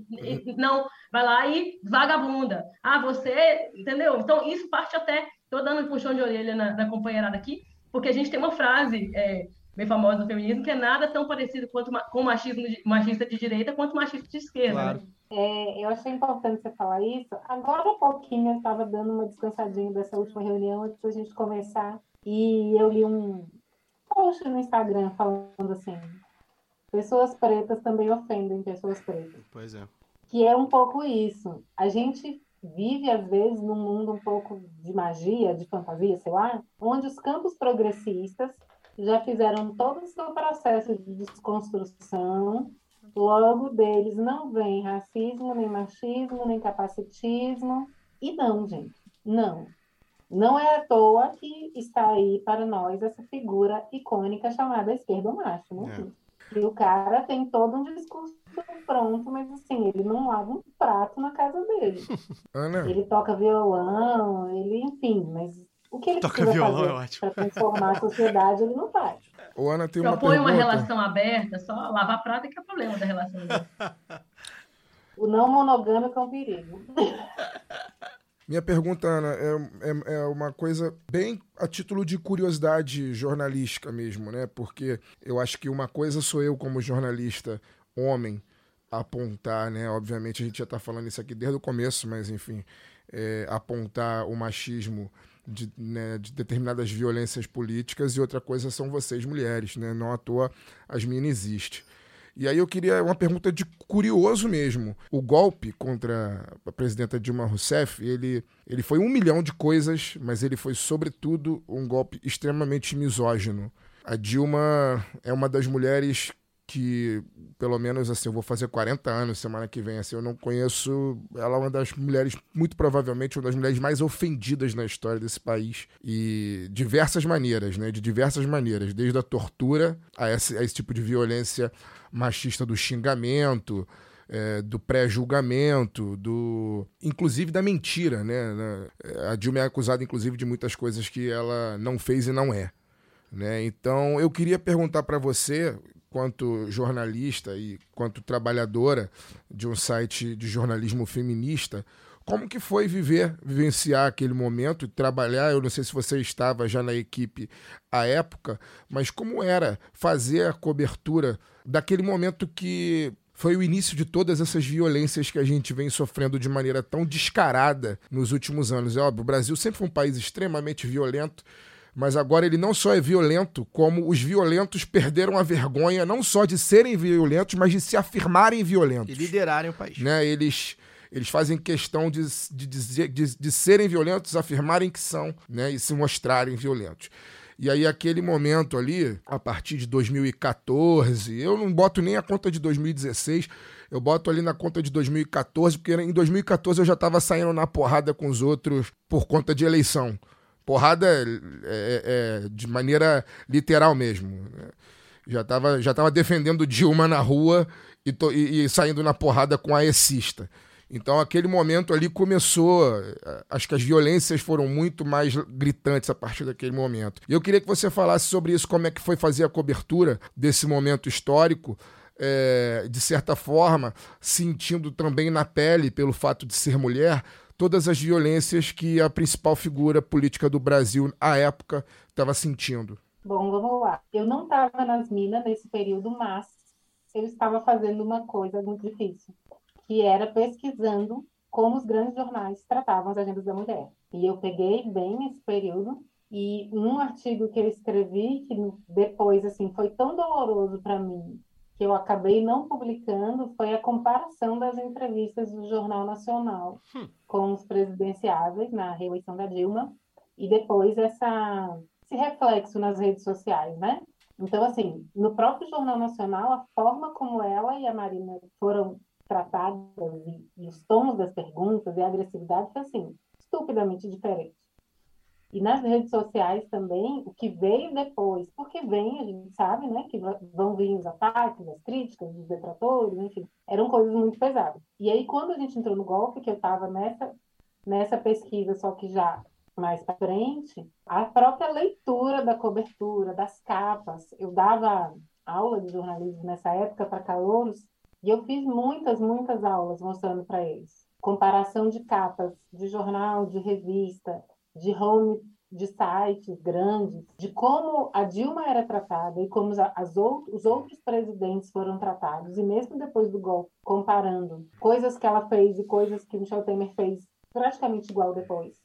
Não, vai lá e vagabunda. Ah, você... Entendeu? Então, isso parte até... Estou dando um puxão de orelha na, na companheirada aqui, porque a gente tem uma frase é, bem famosa do feminismo, que é nada tão parecido quanto com machismo de, machista de direita quanto machista de esquerda. Claro. né? É, eu achei importante você falar isso. Agora há pouquinho eu estava dando uma descansadinha dessa última reunião antes da gente começar. E eu li um post no Instagram falando assim: pessoas pretas também ofendem pessoas pretas. Pois é. Que é um pouco isso. A gente vive, às vezes, num mundo um pouco de magia, de fantasia, sei lá, onde os campos progressistas já fizeram todo o seu processo de desconstrução Logo deles não vem racismo, nem machismo, nem capacitismo. E não, gente, não. Não é à toa que está aí para nós essa figura icônica chamada esquerdo macho, né? E o cara tem todo um discurso pronto, mas assim, ele não lava um prato na casa dele. (laughs) Ana, Ele toca violão, ele, enfim, mas o que ele Toca precisa violão fazer é para transformar a sociedade, ele não faz. o Ana tem uma Propõe uma pergunta. relação aberta, só lavar prato é que é o problema da relação. aberta. (laughs) O não monogâmico é um perigo. (laughs) Minha pergunta, Ana, é, é, é uma coisa bem a título de curiosidade jornalística mesmo, né? Porque eu acho que uma coisa sou eu, como jornalista, homem, apontar, né? Obviamente a gente já está falando isso aqui desde o começo, mas enfim, é, apontar o machismo de, né, de determinadas violências políticas e outra coisa são vocês, mulheres, né? Não à toa as minas existem. E aí eu queria uma pergunta de curioso mesmo. O golpe contra a presidenta Dilma Rousseff, ele, ele foi um milhão de coisas, mas ele foi, sobretudo, um golpe extremamente misógino. A Dilma é uma das mulheres que, pelo menos assim, eu vou fazer 40 anos semana que vem, assim, eu não conheço. Ela é uma das mulheres, muito provavelmente, uma das mulheres mais ofendidas na história desse país. E diversas maneiras, né? De diversas maneiras, desde a tortura a esse, a esse tipo de violência machista do xingamento, é, do pré-julgamento, do inclusive da mentira, né? A Dilma é acusada, inclusive, de muitas coisas que ela não fez e não é. Né? Então, eu queria perguntar para você, quanto jornalista e quanto trabalhadora de um site de jornalismo feminista, como que foi viver, vivenciar aquele momento e trabalhar? Eu não sei se você estava já na equipe à época, mas como era fazer a cobertura daquele momento que foi o início de todas essas violências que a gente vem sofrendo de maneira tão descarada nos últimos anos. É óbvio, o Brasil sempre foi um país extremamente violento, mas agora ele não só é violento, como os violentos perderam a vergonha não só de serem violentos, mas de se afirmarem E violentos liderarem o país. né? Eles, eles fazem questão de, de, dizer- de, de serem violentos, afirmarem que são, né? E se mostrarem violentos. E aí, aquele momento ali, a partir de 2014, eu não boto nem a conta de 2016, eu boto ali na conta de 2014, porque em 2014 eu já estava saindo na porrada com os outros por conta de eleição. Porrada é, é, é, de maneira literal mesmo. Já tava, já tava defendendo Dilma na rua e, to- e- e saindo na porrada com a ECista. Então, aquele momento ali começou. eh, Acho que as violências foram muito mais gritantes a partir daquele momento. E eu queria que você falasse sobre isso, como é que foi fazer a cobertura desse momento histórico, eh, de certa forma, sentindo também na pele, pelo fato de ser mulher, todas as violências que a principal figura política do Brasil, à época, estava sentindo. Bom, vamos lá. Eu não estava nas minas nesse período, mas eu estava fazendo uma coisa muito difícil, que era pesquisando como os grandes jornais tratavam as agendas da mulher. E eu peguei bem esse período e um artigo que eu escrevi que depois assim foi tão doloroso para mim que eu acabei não publicando foi a comparação das entrevistas do Jornal Nacional com os presidenciáveis na reeleição da Dilma e depois essa esse reflexo nas redes sociais, né? Então, assim, no próprio Jornal Nacional, a forma como ela e a Marina foram tratadas e, e os tons das perguntas e a agressividade foi, assim, estupidamente diferente. E nas redes sociais também, o que veio depois, porque vem, a gente sabe, né, que vão vir os ataques, as críticas, os detratores, enfim, eram coisas muito pesadas. E aí, quando a gente entrou no golpe, que eu estava nessa, nessa pesquisa, só que já mais para frente, a própria leitura da cobertura, das capas. Eu dava aula de jornalismo nessa época para calouros e eu fiz muitas, muitas aulas mostrando para eles. Comparação de capas de jornal, de revista, de home de sites grandes, de como a Dilma era tratada e como as, out, os outros presidentes foram tratados, e mesmo depois do golpe, comparando coisas que ela fez e coisas que Michel Temer fez praticamente igual depois.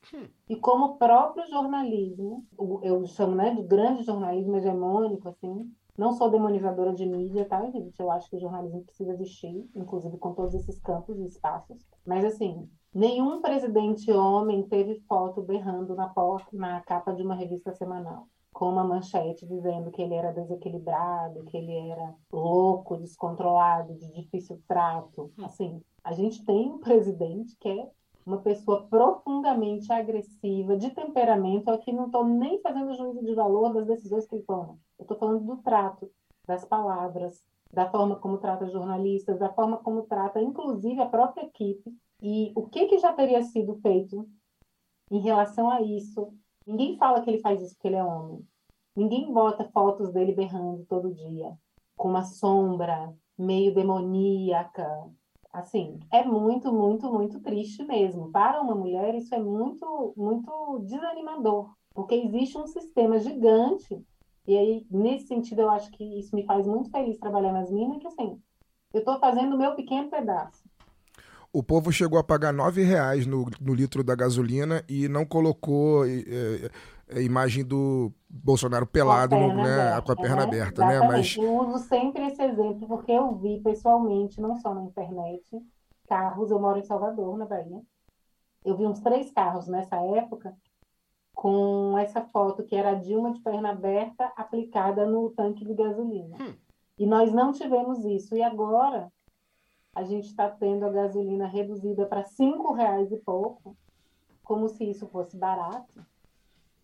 E como o próprio jornalismo, eu chamo né, de grande jornalismo hegemônico, assim, não sou demonizadora de mídia, tá, gente? Eu acho que o jornalismo precisa existir, inclusive com todos esses campos e espaços. Mas, assim, nenhum presidente homem teve foto berrando na porta, na capa de uma revista semanal, com uma manchete dizendo que ele era desequilibrado, que ele era louco, descontrolado, de difícil trato. Assim, a gente tem um presidente que é uma pessoa profundamente agressiva, de temperamento, aqui não estou nem fazendo juízo de valor das decisões que ele toma. Eu estou falando do trato, das palavras, da forma como trata jornalistas, da forma como trata, inclusive, a própria equipe. E o que, que já teria sido feito em relação a isso? Ninguém fala que ele faz isso porque ele é homem. Ninguém bota fotos dele berrando todo dia, com uma sombra meio demoníaca, assim, é muito, muito, muito triste mesmo. Para uma mulher, isso é muito, muito desanimador, porque existe um sistema gigante. E aí, nesse sentido, eu acho que isso me faz muito feliz trabalhar nas minas, que assim, eu estou fazendo o meu pequeno pedaço. O povo chegou a pagar nove reais no, no litro da gasolina e não colocou eh, a imagem do Bolsonaro pelado, Com a no- perna né, aberta, com a perna né? aberta, né? Mas. Eu uso sempre esse exemplo porque eu vi pessoalmente, não só na internet, carros. Eu moro em Salvador, na Bahia. Eu vi uns três carros nessa época com essa foto que era a Dilma de perna aberta aplicada no tanque de gasolina. E nós não tivemos isso. E agora a gente está tendo a gasolina reduzida para cinco reais e pouco, como se isso fosse barato,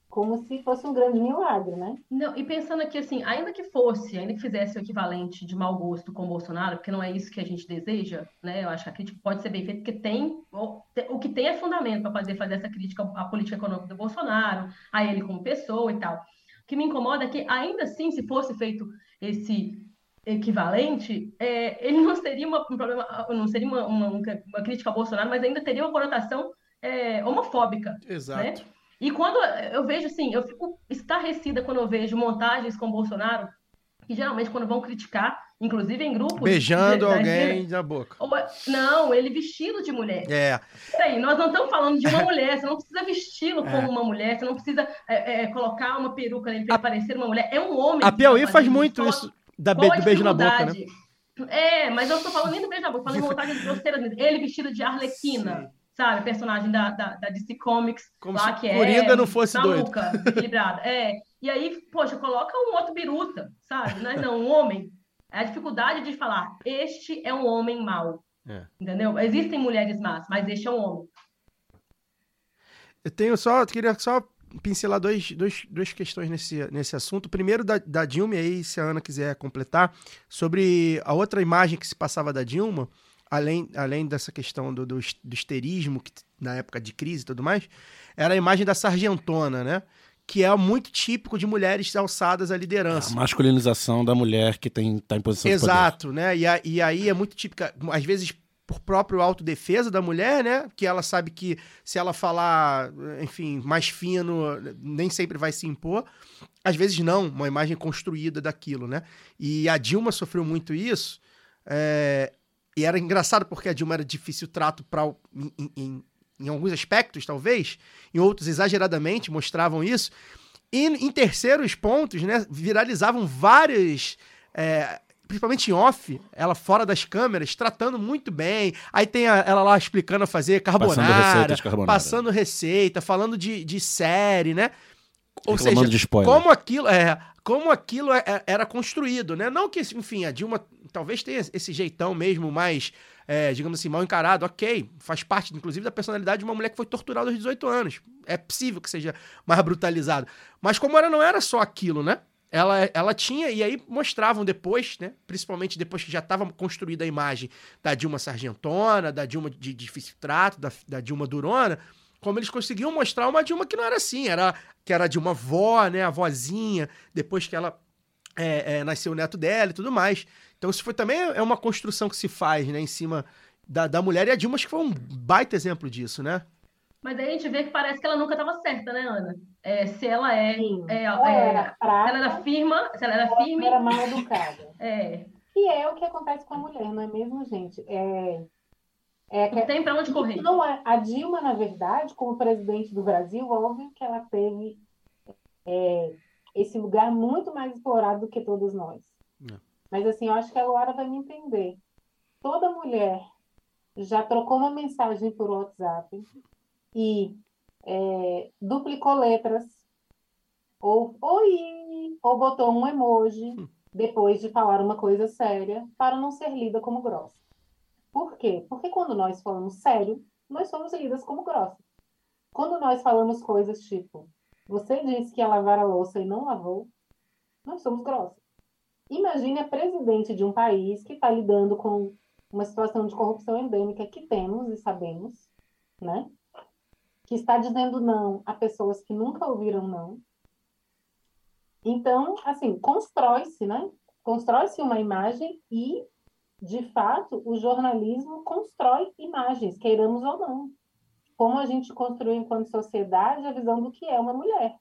como se fosse um grande milagre, né? Não, e pensando aqui assim, ainda que fosse, ainda que fizesse o equivalente de mau gosto com o Bolsonaro, porque não é isso que a gente deseja, né? Eu acho que a crítica pode ser bem feita, porque tem o, que tem é fundamento para poder fazer essa crítica à política econômica do Bolsonaro, a ele como pessoa e tal. O que me incomoda é que, ainda assim, se fosse feito esse equivalente, é, ele não seria uma, um problema, não seria uma, uma, uma crítica ao Bolsonaro, mas ainda teria uma conotação é, homofóbica. Exato. Né? E quando eu vejo assim, eu fico estarrecida quando eu vejo montagens com Bolsonaro, que geralmente quando vão criticar, inclusive em grupos. Beijando da alguém na boca. ou- não, ele vestido de mulher. É. Peraí, nós não estamos falando de uma (laughs) mulher, você não precisa vesti-lo É. como uma mulher, você não precisa é, é, colocar uma peruca nele para ele parecer uma mulher. É um homem. A Piauí tá faz muito isso da be- do beijo na boca, né? É, mas eu não tô falando nem do beijo na boca, falando em montagens grosseiras mesmo. Ele vestido de Arlequina, sabe? Personagem da, da, da DC Comics, Como lá se que é Coringa não fosse maluca, desequilibrada. É. E aí, poxa, coloca um outro biruta, sabe? Não, é não, um homem. É a dificuldade de falar, este é um homem mau. É. Entendeu? Existem mulheres más, mas este é um homem. Eu tenho só, queria só pincelar dois, dois, duas questões nesse, nesse assunto. Primeiro, da, da Dilma, e aí, se a Ana quiser completar, sobre a outra imagem que se passava da Dilma, além, além dessa questão do, do, do histerismo, que, na época de crise e tudo mais, era a imagem da sargentona, né? Que é muito típico de mulheres alçadas à liderança. A masculinização da mulher que tem, tá em posição Exato, né? E, a, e aí é muito típica, às vezes por próprio autodefesa da mulher, né? Que ela sabe que se ela falar, enfim, mais fino, nem sempre vai se impor. Às vezes não, uma imagem construída daquilo, né? E a Dilma sofreu muito isso. É... E era engraçado porque a Dilma era difícil trato para em, em, em, alguns aspectos, talvez, em outros exageradamente mostravam isso. E em terceiros pontos, né, viralizavam várias é, principalmente em off, ela fora das câmeras, tratando muito bem. Aí tem a, ela lá explicando a fazer carbonara, passando carbonara. Passando receita falando de, de série, né? Ou Reclamando seja, de spoiler. como aquilo é, como aquilo é- é- era construído, né? Não que, enfim, a Dilma talvez tenha esse jeitão mesmo mais, é, digamos assim, mal encarado, ok, faz parte, inclusive, da personalidade de uma mulher que foi torturada aos 18 anos. É possível que seja mais brutalizado. Mas como ela não era só aquilo, né? Ela, ela tinha, e aí mostravam depois, né? Principalmente depois que já estava construída a imagem da Dilma Sargentona, da Dilma de difícil trato, da, da Dilma Durona, como eles conseguiam mostrar uma Dilma que não era assim, era que era de uma avó, né? A vozinha, depois que ela é, é, nasceu o neto dela e tudo mais. Então isso foi também é uma construção que se faz, né? Em cima da, da mulher, e a Dilma acho que foi um baita exemplo disso, né? Mas aí a gente vê que parece que ela nunca estava certa, né, Ana? É, se ela é, Sim. é, Ou é- era se fraca, ela era firma, se ela era ou firme, era mal educada. (laughs) é, Que é o que acontece com a mulher, não é mesmo, gente? É, é não tem para onde correr. Não é. A Dilma, na verdade, como presidente do Brasil, óbvio que ela teve é, esse lugar muito mais explorado do que todos nós. É. Mas assim, eu acho que a Luara vai me entender. Toda mulher já trocou uma mensagem por WhatsApp e é, duplicou letras, ou oi, ou botou um emoji depois de falar uma coisa séria para não ser lida como grossa. Por quê? Porque quando nós falamos sério, nós somos lidas como grossas. Quando nós falamos coisas tipo, você disse que ia lavar a louça e não lavou, nós somos grossas. Imagine a presidente de um país que está lidando com uma situação de corrupção endêmica que temos e sabemos, né? Que está dizendo não a pessoas que nunca ouviram não. Então, assim, constrói-se, né? Constrói-se uma imagem e, de fato, o jornalismo constrói imagens, queiramos ou não. Como a gente construiu enquanto sociedade a visão do que é uma mulher.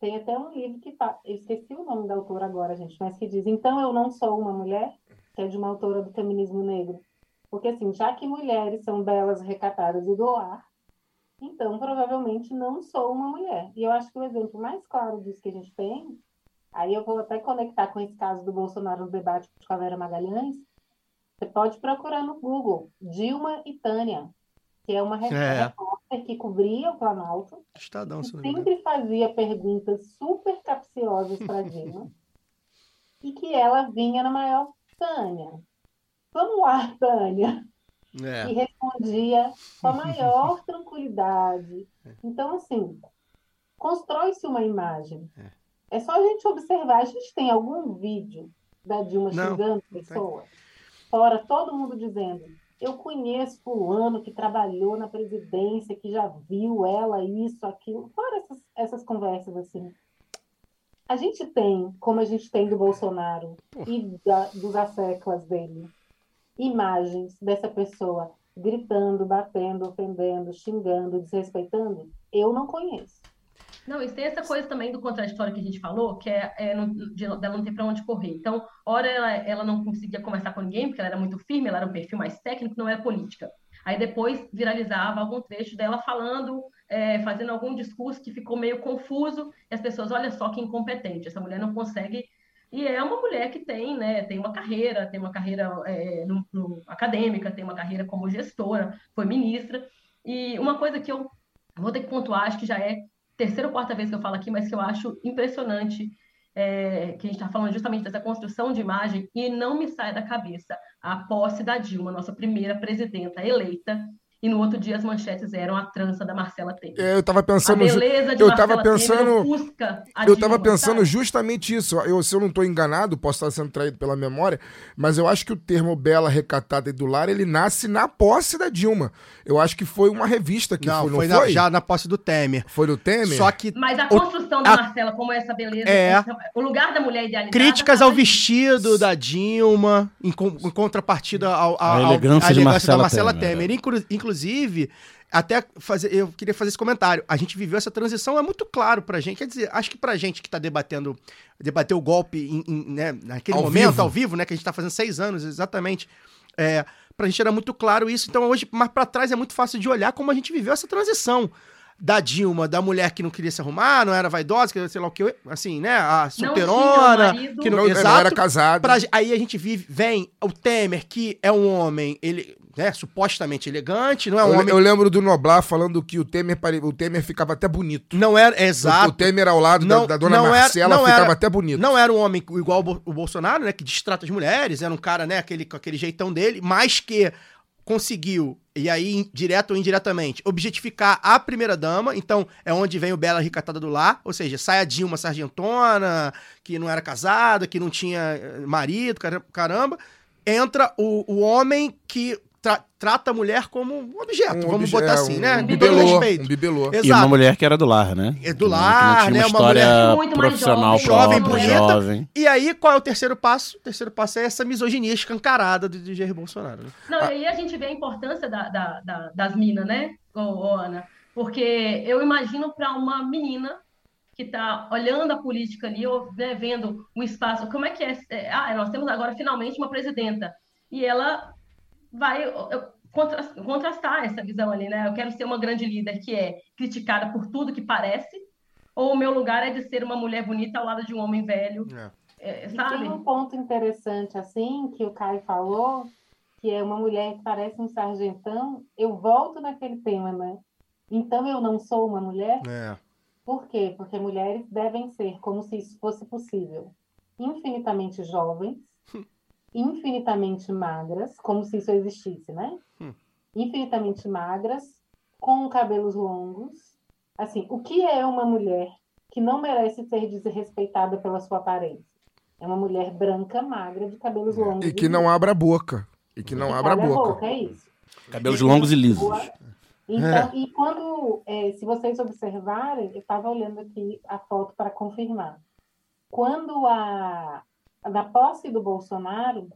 Tem até um livro que fala, eu esqueci o nome da autora agora, gente, mas que diz: Então eu não sou uma mulher, que é de uma autora do feminismo negro. Porque, assim, já que mulheres são belas, recatadas e do lar, então provavelmente não sou uma mulher. E eu acho que o exemplo mais claro disso que a gente tem, aí eu vou até conectar com esse caso do Bolsonaro no debate com a Vera Magalhães. Você pode procurar no Google Dilma e Tânia, que é uma É. repórter que cobria o Planalto Estadão, se sempre fazia perguntas super capciosas para Dilma (laughs) e que ela vinha na maior Tânia. Vamos lá, Tânia. E É. respondia com a maior (laughs) tranquilidade. Então, assim, constrói-se uma imagem. É só a gente observar. A gente tem algum vídeo da Dilma Não, xingando pessoas? Fora todo mundo dizendo eu conheço fulano que trabalhou na presidência, que já viu ela, isso, aquilo. Fora essas, essas conversas assim. A gente tem, como a gente tem do Bolsonaro e da, dos asseclas dele, imagens dessa pessoa gritando, batendo, ofendendo, xingando, desrespeitando. Eu não conheço. Não, e tem essa coisa também do contraditório que a gente falou, que é, é não- de, dela não ter para onde correr. Então, ora ela, ela não conseguia conversar com ninguém, porque ela era muito firme, ela era um perfil mais técnico, não era política. Aí depois viralizava algum trecho dela falando, é, fazendo algum discurso que ficou meio confuso, e as pessoas, olha só que incompetente, essa mulher não consegue. E é uma mulher que tem, né, tem uma carreira, tem uma carreira é, no- no- acadêmica, tem uma carreira como gestora, foi ministra. E uma coisa que eu vou ter que pontuar, acho que já é terceira ou quarta vez que eu falo aqui, mas que eu acho impressionante, é, que a gente está falando justamente dessa construção de imagem, e não me sai da cabeça a posse da Dilma, nossa primeira presidenta eleita, e no outro dia as manchetes eram a trança da Marcela Temer. É, eu tava A pensando. ju- beleza de eu Marcela tava pensando. Temer ofusca a Eu tava Dilma, pensando sabe? justamente isso. Eu, se eu não estou enganado, posso estar sendo traído pela memória, mas eu acho que o termo bela, recatada e do lar, ele nasce na posse da Dilma. Eu acho que foi uma revista que não, foi, não foi, foi? na- já na posse do Temer. Foi do Temer? Só que Mas a O- construção da a- Marcela como essa beleza, É. essa- o lugar da mulher idealizada... críticas ao vestido da Dilma, em, em contrapartida ao, ao- A elegância de elegância da Marcela Marcela Temer, Temer. Inclu- inclusive, até fazer, eu queria fazer esse comentário. A gente viveu essa transição, é muito claro pra gente. Quer dizer, acho que pra gente que tá debatendo, debateu o golpe em- em, né, naquele Ao momento, vivo. ao vivo, né? Que a gente tá fazendo seis anos, exatamente. É, pra gente era muito claro isso. Então, hoje, mais pra trás, é muito fácil de olhar como a gente viveu essa transição. Da Dilma, da mulher que não queria se arrumar, não era vaidosa, que sei lá o que, assim, né? A Não solteirona, que não, não, não exato, era casado. Pra- aí a gente vive, vem o Temer, que é um homem, ele é supostamente elegante, não é um Eu, homem. eu lembro do Noblar falando que o Temer, pare- o Temer ficava até bonito. Não era O exato. Temer ao lado da- Não- da, dona não era- Marcela não ficava era- até bonito. Não era um homem igual o Bo- o Bolsonaro, né? Que distrata as mulheres, era um cara, né? Aquele, com aquele jeitão dele, mas que conseguiu, e aí, direto ou indiretamente, objetificar a primeira-dama. Então, é onde vem o Bela Ricatada do Lar. Ou seja, sai a Dilma sargentona, que não era casada, que não tinha eh, marido, cara- caramba. Entra o, o homem que tra- trata a mulher como um objeto, Um vamos obje- botar é, assim, um né? Todo bibelô, respeito. um bibelô. Exato. E uma mulher que era do lar, né? É do Que não- que lar, não tinha né? Uma mulher muito mais profissional jovem, jovem, própria, bonita. jovem. E aí, qual é o terceiro passo? O terceiro passo é essa misoginia escancarada do, do Jair Bolsonaro. né? Não, e aí a gente vê a importância da- da- da- das minas, né, ô, Ana? Porque eu imagino para uma menina que está olhando a política ali, ou, né, vendo o espaço, como é que é, é, Ah, nós temos agora finalmente uma presidenta. E ela vai contrastar essa visão ali, né? Eu quero ser uma grande líder que é criticada por tudo que parece, ou o meu lugar é de ser uma mulher bonita ao lado de um homem velho, é, E sabe? tem um ponto interessante, assim, que o Caio falou, que é uma mulher que parece um sargentão. Eu volto naquele tema, né? Então eu não sou uma mulher? É. Por quê? Porque mulheres devem ser, como se isso fosse possível, infinitamente jovens, (laughs) infinitamente magras, como se isso existisse, né? Hum. Infinitamente magras, com cabelos longos. Assim, o que é uma mulher que não merece ser desrespeitada pela sua aparência? É uma mulher branca, magra, de cabelos longos. E que não abra a boca. E que não Que abra a calha boca. É isso. Cabelos longos e lisos. Então, e quando, é, se vocês observarem, eu estava olhando aqui a foto para confirmar. Quando a, na posse do Bolsonaro,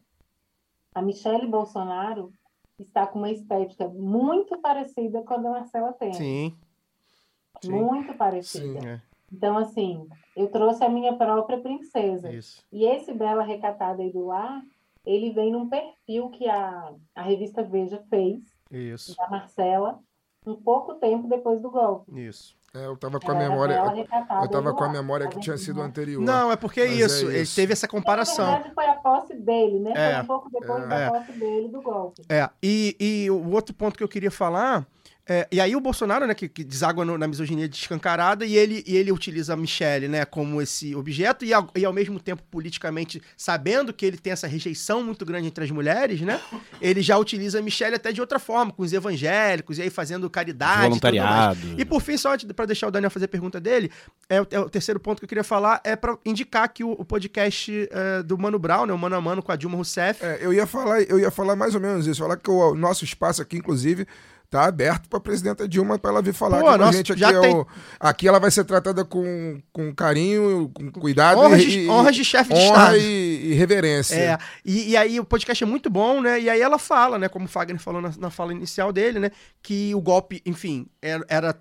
a Michele Bolsonaro está com uma estética muito parecida com a da Marcela Temer. Sim. sim. Muito parecida. É, Então, assim, eu trouxe a minha própria princesa. isso. E esse Bela Recatada aí do Ar, ele vem num perfil que a, a revista Veja fez, Isso. da Marcela, um pouco tempo depois do golpe. Isso. É, eu tava com a memória. Eu tava do com a memória que tinha sido anterior. Não, é porque é é isso. Ele isso. teve essa comparação. Na verdade, foi a posse dele, né? É, Foi um pouco depois é. da posse dele do golpe. É, e, e o outro ponto que eu queria falar. É, e aí o Bolsonaro, né, que, que deságua no- na misoginia descancarada, e ele, e ele utiliza a Michelle, né, como esse objeto, e ao, e ao mesmo tempo, politicamente, sabendo que ele tem essa rejeição muito grande entre as mulheres, né, ele já utiliza a Michelle até de outra forma, com os evangélicos, e aí fazendo caridade. e. Voluntariado. E por fim, só para deixar o Daniel fazer a pergunta dele, é o, é o terceiro ponto que eu queria falar, é para indicar que o, o podcast é, do Mano Brown, né, o Mano a Mano com a Dilma Rousseff, É, eu ia falar, eu ia falar mais ou menos isso, falar que o, o nosso espaço aqui, inclusive, tá aberto para a presidenta Dilma para ela vir falar Pô, aqui com a nossa, gente. Aqui, é tem- o- aqui ela vai ser tratada com, com carinho, com cuidado honras, de, e- honras de chefe de honra Estado. e, e reverência. É, e, e aí o podcast é muito bom, né? E aí ela fala, né? Como o Fagner falou na, na fala inicial dele, né? Que o golpe, enfim, era, era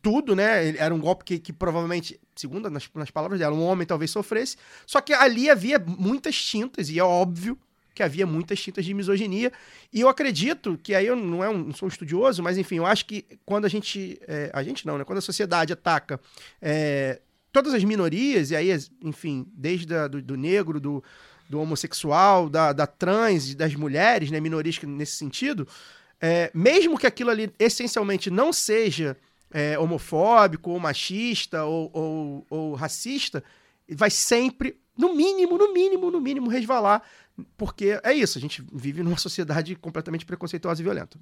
tudo, né? Era um golpe que, que provavelmente, segundo nas, nas palavras dela, um homem talvez sofresse. Só que ali havia muitas tintas, e é óbvio que havia muitas tintas de misoginia. E eu acredito que aí eu não, é um, não sou um estudioso, mas enfim, eu acho que quando a gente. é, a gente não, né? Quando a sociedade ataca é, todas as minorias, e aí, enfim, desde a, do, do negro, do, do homossexual, da, da trans das mulheres, né? Minorias nesse sentido, é, mesmo que aquilo ali essencialmente não seja é, homofóbico, ou machista, ou, ou, ou racista, vai sempre, no mínimo, no mínimo, no mínimo, resvalar. Porque é isso, a gente vive numa (laughs) sociedade completamente preconceituosa e violenta.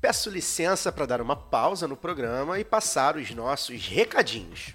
Peço licença para dar uma pausa no programa e passar os nossos recadinhos.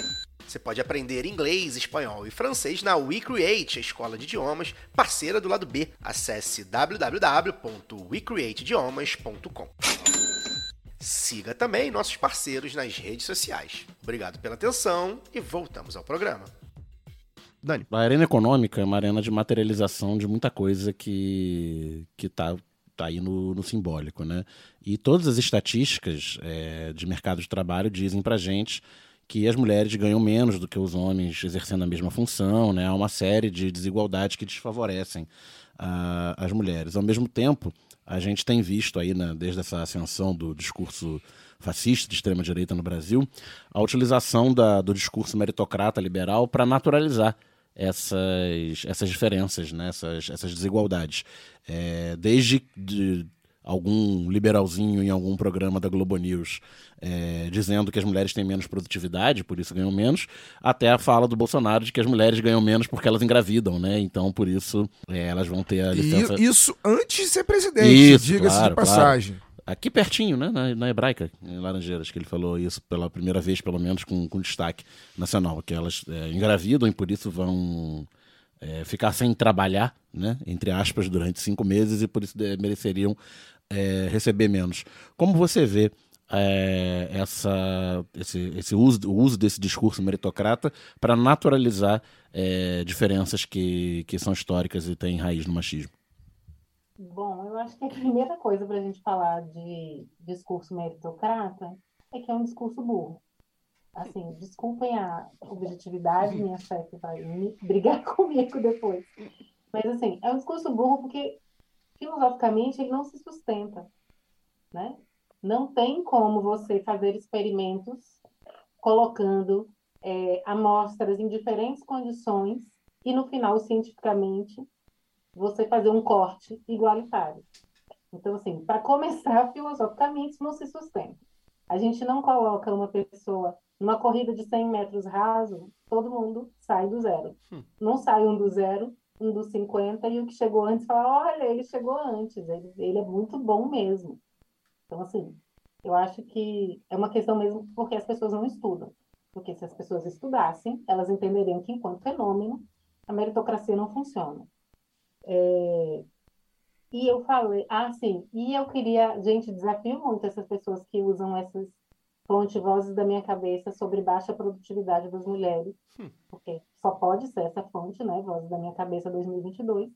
Você pode aprender inglês, espanhol e francês na WeCreate, a escola de idiomas parceira do lado B. Acesse www.wecreateidiomas.com. Siga também nossos parceiros nas redes sociais. Obrigado pela atenção e voltamos ao programa. Dani. A arena econômica é uma arena de materialização de muita coisa que que tá, tá aí no, no simbólico, né? E todas as estatísticas é, de mercado de trabalho dizem pra gente que as mulheres ganham menos do que os homens exercendo a mesma função, né? Há uma série de desigualdades que desfavorecem uh, as mulheres. Ao mesmo tempo, a gente tem visto aí, né, desde essa ascensão do discurso fascista de extrema direita no Brasil, a utilização da, do discurso meritocrata liberal para naturalizar essas, essas diferenças, né, essas, essas desigualdades. É, desde de, algum liberalzinho em algum programa da Globo News é, dizendo que as mulheres têm menos produtividade, por isso ganham menos, até a fala do Bolsonaro de que as mulheres ganham menos porque elas engravidam, né? Então, por isso, é, elas vão ter a licença... E isso antes de ser presidente, diga-se claro, de passagem. Aqui pertinho, né? Na, na Hebraica, em Laranjeiras, que ele falou isso pela primeira vez, pelo menos, com, com destaque nacional, que elas é, engravidam e por isso vão é, ficar sem trabalhar, né? Entre aspas, durante cinco meses e por isso mereceriam é, receber menos. Como você vê é, essa, esse, esse uso, o uso desse discurso meritocrata para naturalizar é, diferenças que, que são históricas e têm raiz no machismo? Bom, eu acho que a primeira coisa para a gente falar de discurso meritocrata é que é um discurso burro. Assim, desculpem a objetividade, minha chefe vai me (laughs) brigar comigo depois. Mas, assim, é um discurso burro porque, filosoficamente, ele não se sustenta, né? Não tem como você fazer experimentos colocando é, amostras em diferentes condições e, no final, cientificamente, você fazer um corte igualitário. Então, assim, para começar, (laughs) filosoficamente, isso não se sustenta. A gente não coloca uma pessoa numa corrida de 100 metros raso, todo mundo sai do zero. Não sai um do zero, um dos 50, e o que chegou antes fala, olha, ele chegou antes, ele, ele é muito bom mesmo. Então, assim, eu acho que é uma questão mesmo porque as pessoas não estudam. Porque se as pessoas estudassem, elas entenderiam que, enquanto fenômeno, a meritocracia não funciona. É, E eu falei, ah, sim, e eu queria, gente, desafio muito essas pessoas que usam essas fonte vozes da minha cabeça sobre baixa produtividade das mulheres, porque só pode ser essa fonte, né, vozes da minha cabeça 2022,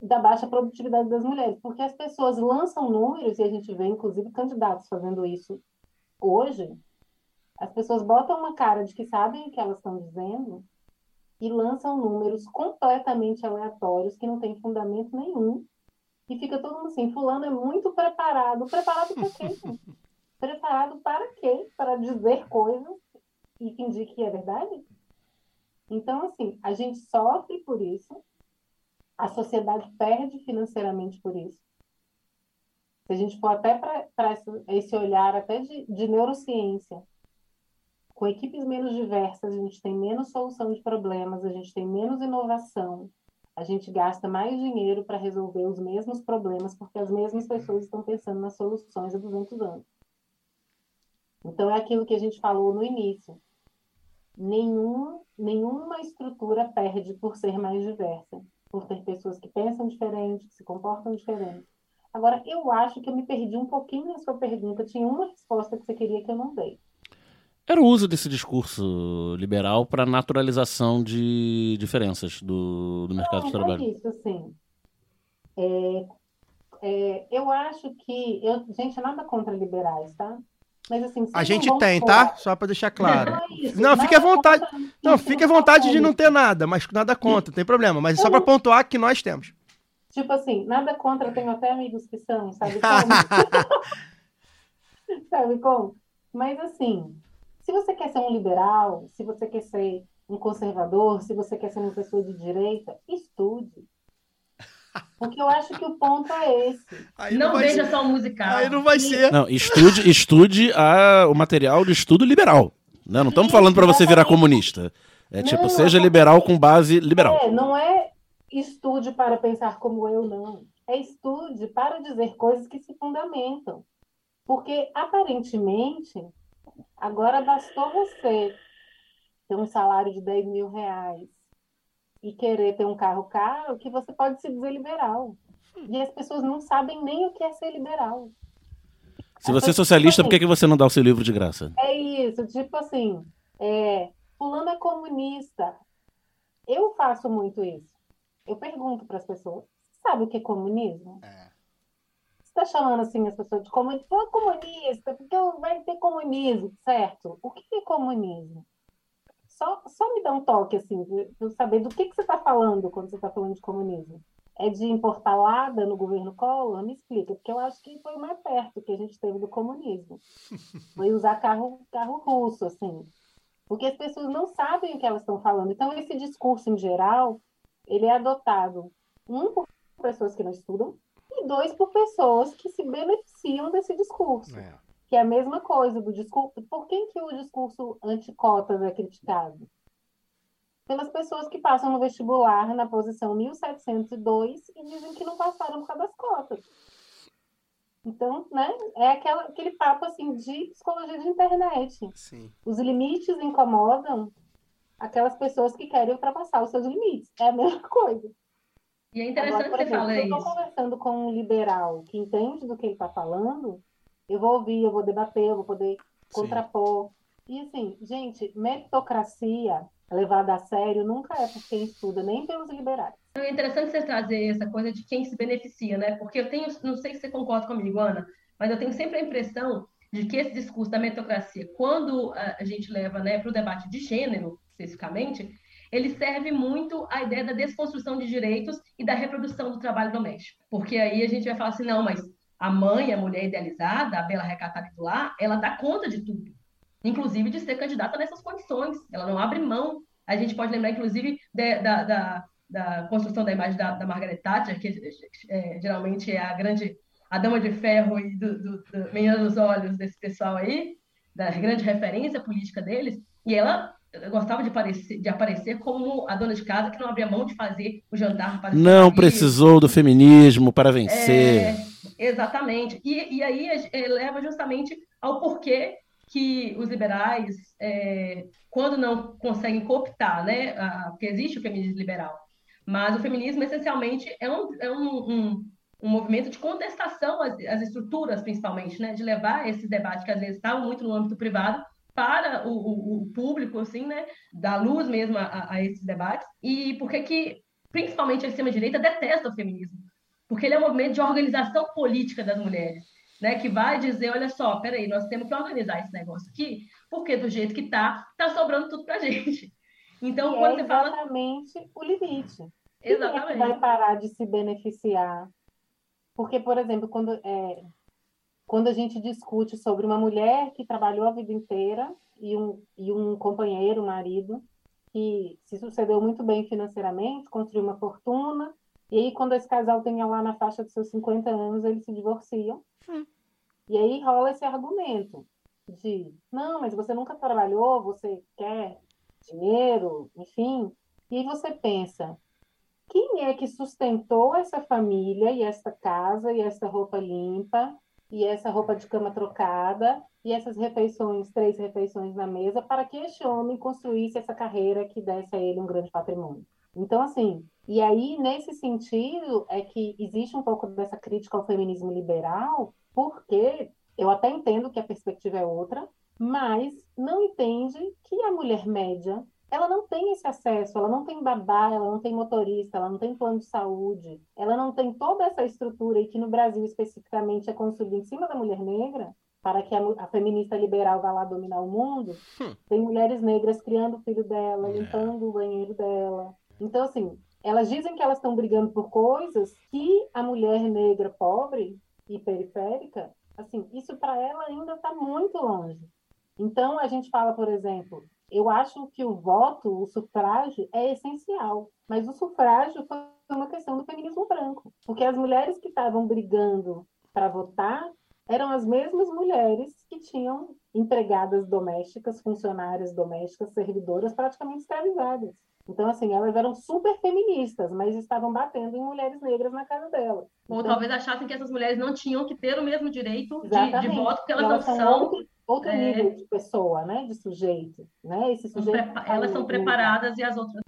da baixa produtividade das mulheres, porque as pessoas lançam números, e a gente vê, inclusive, candidatos fazendo isso hoje, as pessoas botam uma cara de que sabem o que elas estão dizendo e lançam números completamente aleatórios que não têm fundamento nenhum. E fica todo mundo assim, fulano é muito preparado. Preparado para quê? (laughs) preparado para quê? Para dizer coisas e fingir que é verdade? Então, assim, a gente sofre por isso, a sociedade perde financeiramente por isso. Se a gente for até para esse olhar até de, de neurociência, com equipes menos diversas, a gente tem menos solução de problemas, a gente tem menos inovação, a gente gasta mais dinheiro para resolver os mesmos problemas, porque as mesmas pessoas estão pensando nas soluções há 200 anos. Então, é aquilo que a gente falou no início. Nenhum nenhuma estrutura perde por ser mais diversa, por ter pessoas que pensam diferente, que se comportam diferente. Agora, eu acho que eu me perdi um pouquinho na sua pergunta. Tinha uma resposta que você queria que eu não dei. Era o uso desse discurso liberal para naturalização de diferenças do, do mercado de Não, trabalho. é isso, sim. É, é, eu acho que. Eu, gente, nada contra liberais, tá? Mas assim. A vocês gente tem, falar- tá? Só pra deixar claro. Não, é isso, Não, fique à vontade. Não, fique à vontade de não ter nada, mas nada contra, não tem problema. Mas é só pra pontuar que nós temos. Tipo assim, nada contra, eu tenho até amigos que são, sabe (laughs) como? (laughs) sabe como? Mas assim, se você quer ser um liberal, se você quer ser um conservador, se você quer ser uma pessoa de direita, estude. Porque eu acho que o ponto é esse. Aí Não vai veja ser- só o musical. Aí não vai ser. Não, estude, estude a, o material de estudo liberal. Né? Não estamos falando para você virar comunista. É tipo, Não, seja eu- liberal com base liberal. É, não é estude para pensar como eu, não. É estude para dizer coisas que se fundamentam. Porque, aparentemente, agora bastou você ter um salário de 10 mil reais e querer ter um carro caro que você pode se dizer liberal. E as pessoas não sabem nem o que é ser liberal. Se você é socialista, por que, que você não dá o seu livro de graça? É isso, tipo assim, é, fulano é comunista. Eu faço muito isso. Eu pergunto para as pessoas, sabe o que é comunismo? Você está chamando assim as pessoas de comunista? Pô, comunista, porque vai ter comunismo, certo? O que é comunismo? Só, só me dá um toque, assim, de eu saber do que, que você está falando quando você está falando de comunismo. É de importalada no governo Collor? Me explica, porque eu acho que foi o mais perto que a gente teve do comunismo. (laughs) Foi usar carro, carro russo, assim. Porque as pessoas não sabem o que elas estão falando. Então, esse discurso, em geral, ele é adotado, um, por pessoas que não estudam, e dois, por pessoas que se beneficiam desse discurso. Que é a mesma coisa do discurso. Por quem que o discurso anticotas é criticado? Pelas pessoas que passam no vestibular na posição 1702 e dizem que não passaram por causa das cotas. Então, né, é aquela, aquele papo assim de psicologia de internet. Sim. Os limites incomodam aquelas pessoas que querem ultrapassar os seus limites. É a mesma coisa. E é interessante Agora, por você exemplo, falar se eu estou conversando com um liberal que entende do que ele está falando, eu vou ouvir, eu vou debater, eu vou poder contrapor. E assim, gente, meritocracia levada a sério nunca é por quem estuda, nem pelos liberais. É interessante você trazer essa coisa de quem se beneficia, né? Porque eu tenho, não sei se você concorda comigo, Ana, mas eu tenho sempre a impressão de que esse discurso da meritocracia, quando a a gente leva, né, para o debate de gênero, especificamente, ele serve muito à ideia da desconstrução de direitos e da reprodução do trabalho doméstico. Porque aí a gente vai falar assim, não, mas a mãe, a mulher idealizada, a bela recatada do lar, ela dá conta de tudo. Inclusive de ser candidata nessas condições. Ela não abre mão. A gente pode lembrar, inclusive, de- da, da, da construção da imagem da, da Margaret Thatcher, que é, geralmente é a grande, a dama de ferro e do, do, do menina dos olhos desse pessoal aí, da grande referência política deles, e ela gostava de aparecer, de aparecer como a dona de casa que não abria mão de fazer o jantar para Não precisou do feminismo para vencer. É, exatamente. E, e aí eh, leva justamente ao porquê que os liberais, eh, quando não conseguem cooptar, né, a- porque existe o feminismo liberal, mas o feminismo essencialmente é um, é um, um, um movimento de contestação às, às estruturas, principalmente, né, de levar esse debate que às vezes estavam muito no âmbito privado para o, o- o público, assim, né, dar luz mesmo a, a- a esses debates. E por que que, principalmente a extrema-direita, detesta o feminismo? Porque ele é um movimento de organização política das mulheres, né? Que vai dizer, olha só, peraí, nós temos que organizar esse negócio aqui, porque do jeito que tá, tá sobrando tudo pra gente. Então, E quando é você fala... exatamente o limite. Quem é que vai Exatamente. parar de se beneficiar? Porque, por exemplo, quando, é, quando a gente discute sobre uma mulher que trabalhou a vida inteira e um, e um companheiro, marido, que se sucedeu muito bem financeiramente, construiu uma fortuna, e aí quando esse casal tem lá na faixa dos seus 50 anos, eles se divorciam. E aí rola esse argumento de, não, mas você nunca trabalhou, você quer dinheiro, enfim. E aí você pensa, quem é que sustentou essa família e esta casa e esta roupa limpa e essa roupa de cama trocada e essas refeições, três refeições na mesa, para que este homem construísse essa carreira que desse a ele um grande patrimônio. Então, assim, e aí, nesse sentido, é que existe um pouco dessa crítica ao feminismo liberal, porque eu até entendo que a perspectiva é outra, mas não entende que a mulher média ela não tem esse acesso, ela não tem babá, ela não tem motorista, ela não tem plano de saúde, ela não tem toda essa estrutura e que no Brasil especificamente é construída em cima da mulher negra, para que a, a feminista liberal vá lá dominar o mundo, Hum. tem mulheres negras criando o filho dela, É. limpando o banheiro dela. Então, assim, elas dizem que elas estão brigando por coisas que a mulher negra pobre e periférica, assim, isso para ela ainda está muito longe. Então, a gente fala, por exemplo, eu acho que o voto, o sufrágio, é essencial. Mas o sufrágio foi uma questão do feminismo branco. Porque as mulheres que estavam brigando para votar eram as mesmas mulheres que tinham empregadas domésticas, funcionárias domésticas, servidoras praticamente escravizadas. Então, assim, elas eram super feministas, mas estavam batendo em mulheres negras na casa delas. Ou Então, talvez achassem que essas mulheres não tinham que ter o mesmo direito de, de voto, porque elas, elas não são são. outro, outro é, nível de pessoa, né? De sujeito, né? Esse sujeito prepa- que tá elas são preparadas e as outras.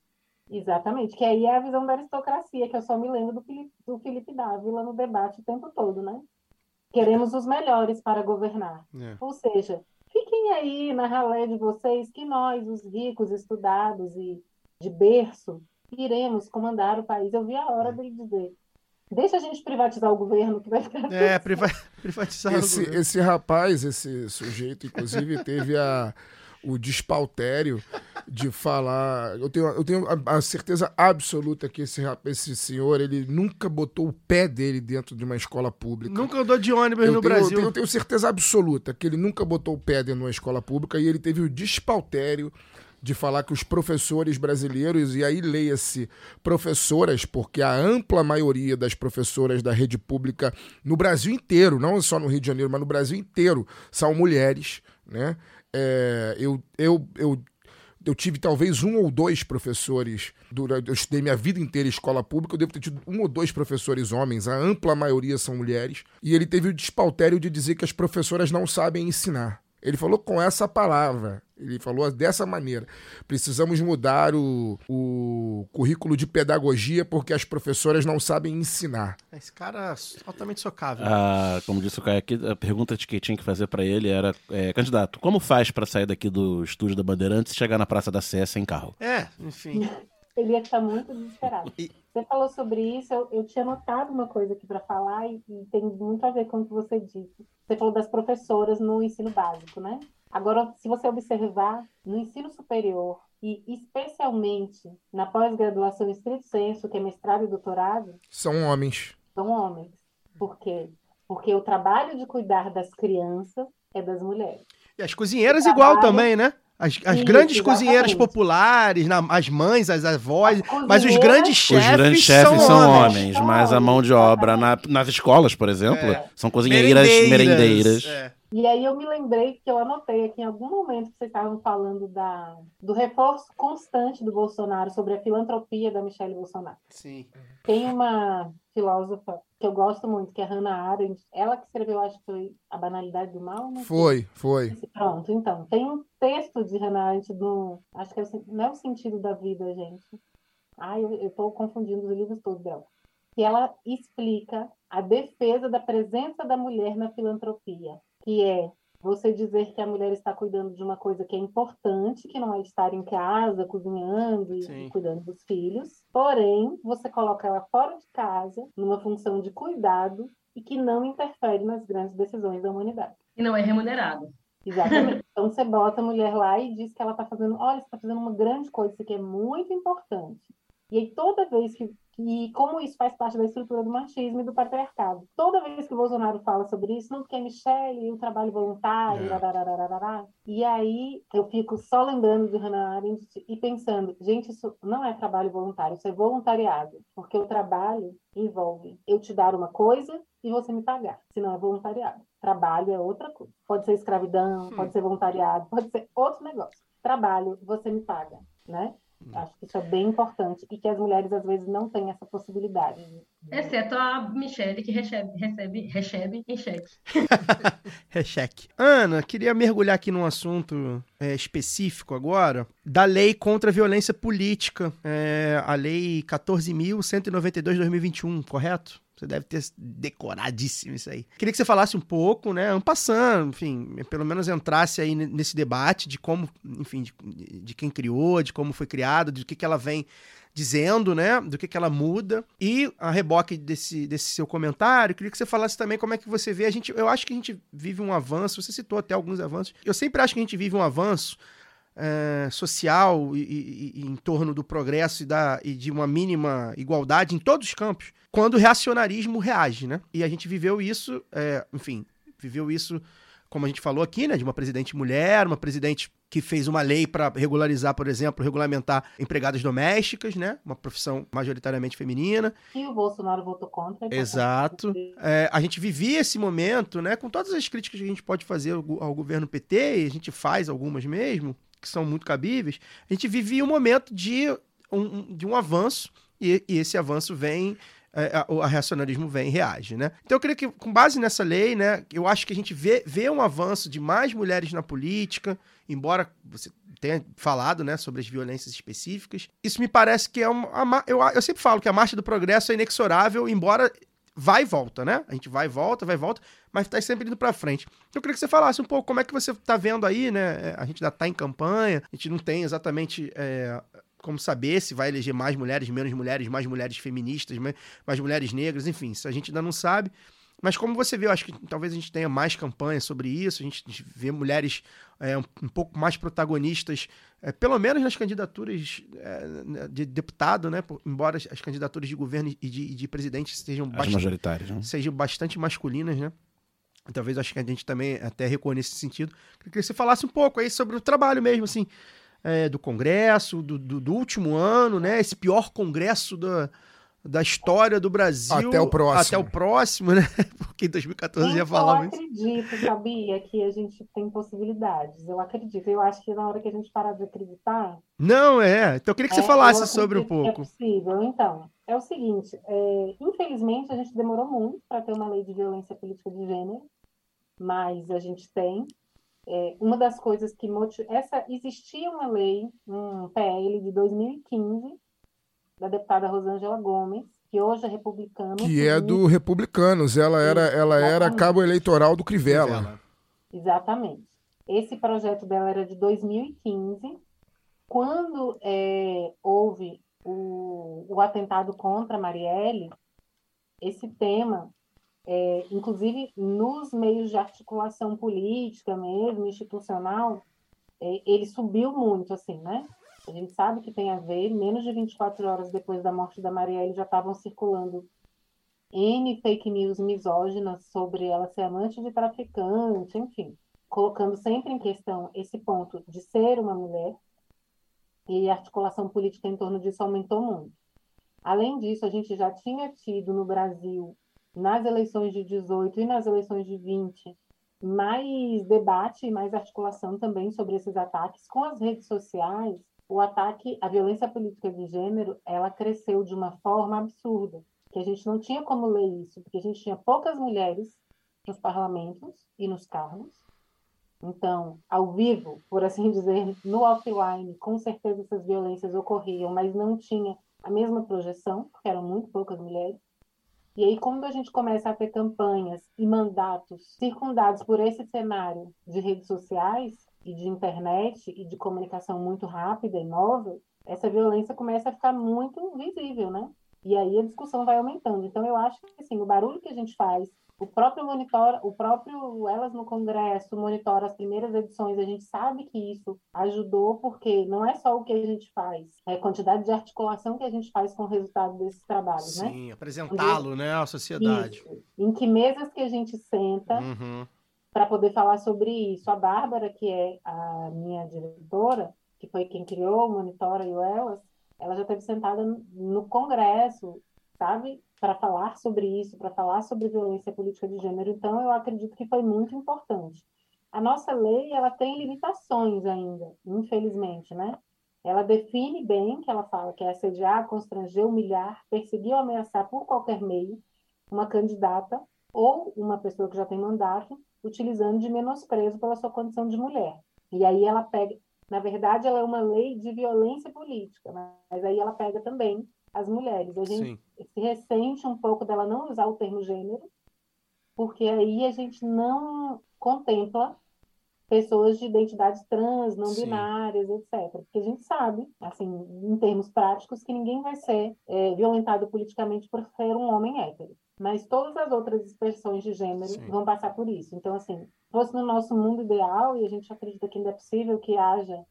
Exatamente, que aí é a visão da aristocracia, que eu só me lembro do Felipe, do Felipe Dávila no debate o tempo todo, né? Queremos os melhores para governar. É. Ou seja, fiquem aí na ralé de vocês que nós, os ricos, estudados e de berço, iremos comandar o país. Eu vi a hora dele dizer: deixa a gente privatizar o governo, que vai ficar É, priva- (laughs) privatizar o Esse, governo. esse rapaz, esse sujeito, inclusive, teve a, o despautério de falar. Eu tenho, eu tenho a, a certeza absoluta que esse, rap- esse senhor ele nunca botou o pé dele dentro de uma escola pública. Nunca andou de ônibus eu no tenho, Brasil. Eu tenho, eu tenho certeza absoluta que ele nunca botou o pé dentro de uma escola pública e ele teve o despautério de falar que os professores brasileiros, e aí leia-se professoras, porque a ampla maioria das professoras da rede pública no Brasil inteiro, não só no Rio de Janeiro, mas no Brasil inteiro, são mulheres, né? É, eu, eu, eu eu tive talvez um ou dois professores durante eu estudei minha vida inteira em escola pública eu devo ter tido um ou dois professores homens a ampla maioria são mulheres e ele teve o despautério de dizer que as professoras não sabem ensinar ele falou com essa palavra ele falou dessa maneira precisamos mudar o, o currículo de pedagogia porque as professoras não sabem ensinar Esse cara é altamente socável. Ah, como disse o Caio aqui, a pergunta de que tinha que fazer pra ele era: é, candidato, como faz pra sair daqui do estúdio da Bandeirantes e chegar na Praça da Sé sem carro? É, enfim. ele ia ficar muito desesperado. E- Você falou sobre isso, eu, eu tinha notado uma coisa aqui para falar e, e tem muito a ver com o que você disse. Você falou das professoras no ensino básico, né? Agora, se você observar, no ensino superior e especialmente na pós-graduação estrito senso, que é mestrado e doutorado, são homens são homens. Por quê? Porque o trabalho de cuidar das crianças é das mulheres. E as cozinheiras igual Trabalho. também, né? As, as Isso, grandes exatamente. cozinheiras populares, na- as mães, as avós, As mas os grandes Os chefes, grandes chefes são, homens. homens, mas a mão de obra na- nas escolas, por exemplo, É. são cozinheiras merendeiras. É. E aí eu me lembrei que eu anotei aqui em algum momento que vocês estavam falando da, do reforço constante do Bolsonaro sobre a filantropia da Michelle Bolsonaro. Sim. Tem uma filósofa que eu gosto muito, que é Hannah Arendt, ela que escreveu, acho que foi A Banalidade do Mal, né? foi foi Pronto, então, tem um texto de Hannah Arendt no, acho que é o, não é o sentido da vida, gente. Ai, eu, tô confundindo os livros todos dela. Que ela explica a defesa da presença da mulher na filantropia, que é você dizer que a mulher está cuidando de uma coisa que é importante, que não é estar em casa, cozinhando e, Sim. e cuidando dos filhos, porém, você coloca ela fora de casa, numa função de cuidado e que não interfere nas grandes decisões da humanidade. E não é remunerado. Exatamente. (laughs) Então você bota a mulher lá e diz que ela está fazendo, olha, você está fazendo uma grande coisa, isso aqui é muito importante. E aí toda vez que e como isso faz parte da estrutura do machismo e do patriarcado. Toda vez que o Bolsonaro fala sobre isso, não porque é Michelle e o trabalho voluntário, É. e aí eu fico só lembrando de Hannah Arendt e pensando, gente, isso não é trabalho voluntário, isso é voluntariado, porque o trabalho envolve eu te dar uma coisa e você me pagar, senão é voluntariado. Trabalho é outra coisa. Pode ser escravidão, pode ser voluntariado, pode ser outro negócio. Trabalho, você me paga, né? Acho que isso é bem importante e que as mulheres às vezes não têm essa possibilidade de Exceto a Michelle, que recebe, recebe, recebe em cheque. (laughs) É cheque. Ana, queria mergulhar aqui num assunto é, específico agora, da lei contra a violência política, é, a lei 14.192-2021, correto? Você deve ter decoradíssimo isso aí. Queria que você falasse um pouco, né, passando, enfim, pelo menos entrasse aí ne- nesse debate de como, enfim, de, de quem criou, de como foi criado, de que, que ela vem dizendo, né, do que, que ela muda. E a reboque desse, desse seu comentário, queria que você falasse também como é que você vê. A gente, eu acho que a gente vive um avanço, você citou até alguns avanços. Eu sempre acho que a gente vive um avanço eh, social e, e- e em torno do progresso e, da, e de uma mínima igualdade em todos os campos, quando o reacionarismo reage, né? E a gente viveu isso, eh, enfim, viveu isso, como a gente falou aqui, né? De uma presidente mulher, uma presidente que fez uma lei para regularizar, por exemplo, regulamentar empregadas domésticas, né? Uma profissão majoritariamente feminina. E o Bolsonaro votou contra. então, Exato. É, a gente vivia esse momento, né? Com todas as críticas que a gente pode fazer ao governo PT, e a gente faz algumas mesmo, que são muito cabíveis. A gente vivia um momento de um, de um avanço, e, e esse avanço vem. é, o reacionarismo vem e reage, né? Então eu queria que, com base nessa lei, né, eu acho que a gente vê, vê um avanço de mais mulheres na política, embora você tenha falado, né, sobre as violências específicas. Isso me parece que é uma. eu, eu sempre falo que a marcha do progresso é inexorável, embora vai e volta, né? A gente vai e volta, vai e volta, mas tá sempre indo pra frente. Então, Eu queria que você falasse um pouco como é que você tá vendo aí, né? É, A gente ainda tá em campanha, a gente não tem exatamente é, como saber se vai eleger mais mulheres, menos mulheres, mais mulheres feministas, mais, mulheres negras, enfim, isso a gente ainda não sabe. Mas como você vê, eu acho que talvez a gente tenha mais campanha sobre isso, a gente vê mulheres é, um, pouco mais protagonistas, é, pelo menos nas candidaturas é, de deputado, né? por- embora as, as candidaturas de governo e de, de presidente sejam As bastante, majoritárias, né? sejam bastante masculinas, né? Talvez acho que a gente também até recua nesse sentido. Queria que você falasse um pouco aí sobre o trabalho mesmo, assim, é, do Congresso, do, do, do último ano, né? Esse pior Congresso da, da história do Brasil. Até o próximo. Até o próximo, né? (laughs) Porque em 2014 já Eu falava isso. acredito, sabia, que a gente tem possibilidades. Eu acredito. Eu acho que na hora que a gente parar de acreditar, Não, é. Então eu queria que você É, falasse eu sobre um que pouco. É possível. Então, é o seguinte: é, infelizmente, a gente demorou muito para ter uma lei de violência política de gênero, mas a gente tem. É, uma das coisas que motiv... essa existia uma lei, um PL de 2015 da deputada Rosângela Gomes, que hoje é republicano. Que é do Republicanos. Ela era, ela era cabo eleitoral do Crivella. Exatamente. Esse projeto dela era de 2015. Quando é, houve o, o atentado contra Marielle, esse tema, é, inclusive nos meios de articulação política mesmo, institucional, é, ele subiu muito, assim, né? A gente sabe que tem a ver, menos de 24 horas depois da morte da Marielle já estavam circulando N fake news misóginas sobre ela ser amante de traficante, enfim, colocando sempre em questão esse ponto de ser uma mulher e a articulação política em torno disso aumentou muito. Além disso, a gente já tinha tido no Brasil, nas eleições de 18 e nas eleições de 20, mais debate e mais articulação também sobre esses ataques com as redes sociais. O ataque, a violência política de gênero, ela cresceu de uma forma absurda que a gente não tinha como ler isso, porque a gente tinha poucas mulheres nos parlamentos e nos cargos. Então, ao vivo, por assim (laughs) dizer, no offline, com certeza essas violências ocorriam, mas não tinha a mesma projeção, porque eram muito poucas mulheres. E aí, quando a gente começa a ter campanhas e mandatos circundados por esse cenário de redes sociais e de internet e de comunicação muito rápida e móvel, essa violência começa a ficar muito visível, né? E aí a discussão vai aumentando. Então eu acho que assim, o barulho que a gente faz, o próprio monitor, o próprio Elas no Congresso monitora as primeiras edições, a gente sabe que isso ajudou porque não é só o que a gente faz, é a quantidade de articulação que a gente faz com o resultado desses trabalhos, né? Sim, apresentá-lo, né, à sociedade. Isso. Em que mesas que a gente senta Uhum. Para poder falar sobre isso. A Bárbara, que é a minha diretora, que foi quem criou o Monitora e o Elas, ela já esteve sentada no Congresso, sabe? Para falar sobre isso, para falar sobre violência política de gênero. Então, eu acredito que foi muito importante. A nossa lei, ela tem limitações ainda, infelizmente, né? ela define bem que ela fala que é assediar, constranger, humilhar, perseguir ou ameaçar por qualquer meio uma candidata ou uma pessoa que já tem mandato, utilizando de menosprezo pela sua condição de mulher. E aí ela pega, na verdade, ela é uma lei de violência política, mas aí ela pega também as mulheres. A gente Sim. se ressente um pouco dela não usar o termo gênero, porque aí a gente não contempla pessoas de identidades trans, não Sim. binárias, etc. Porque a gente sabe, assim, em termos práticos, que ninguém vai ser é, violentado politicamente por ser um homem hétero. Mas todas as outras expressões de gênero Sim. vão passar por isso. Então, assim, se fosse no nosso mundo ideal, e a gente acredita que ainda é possível que haja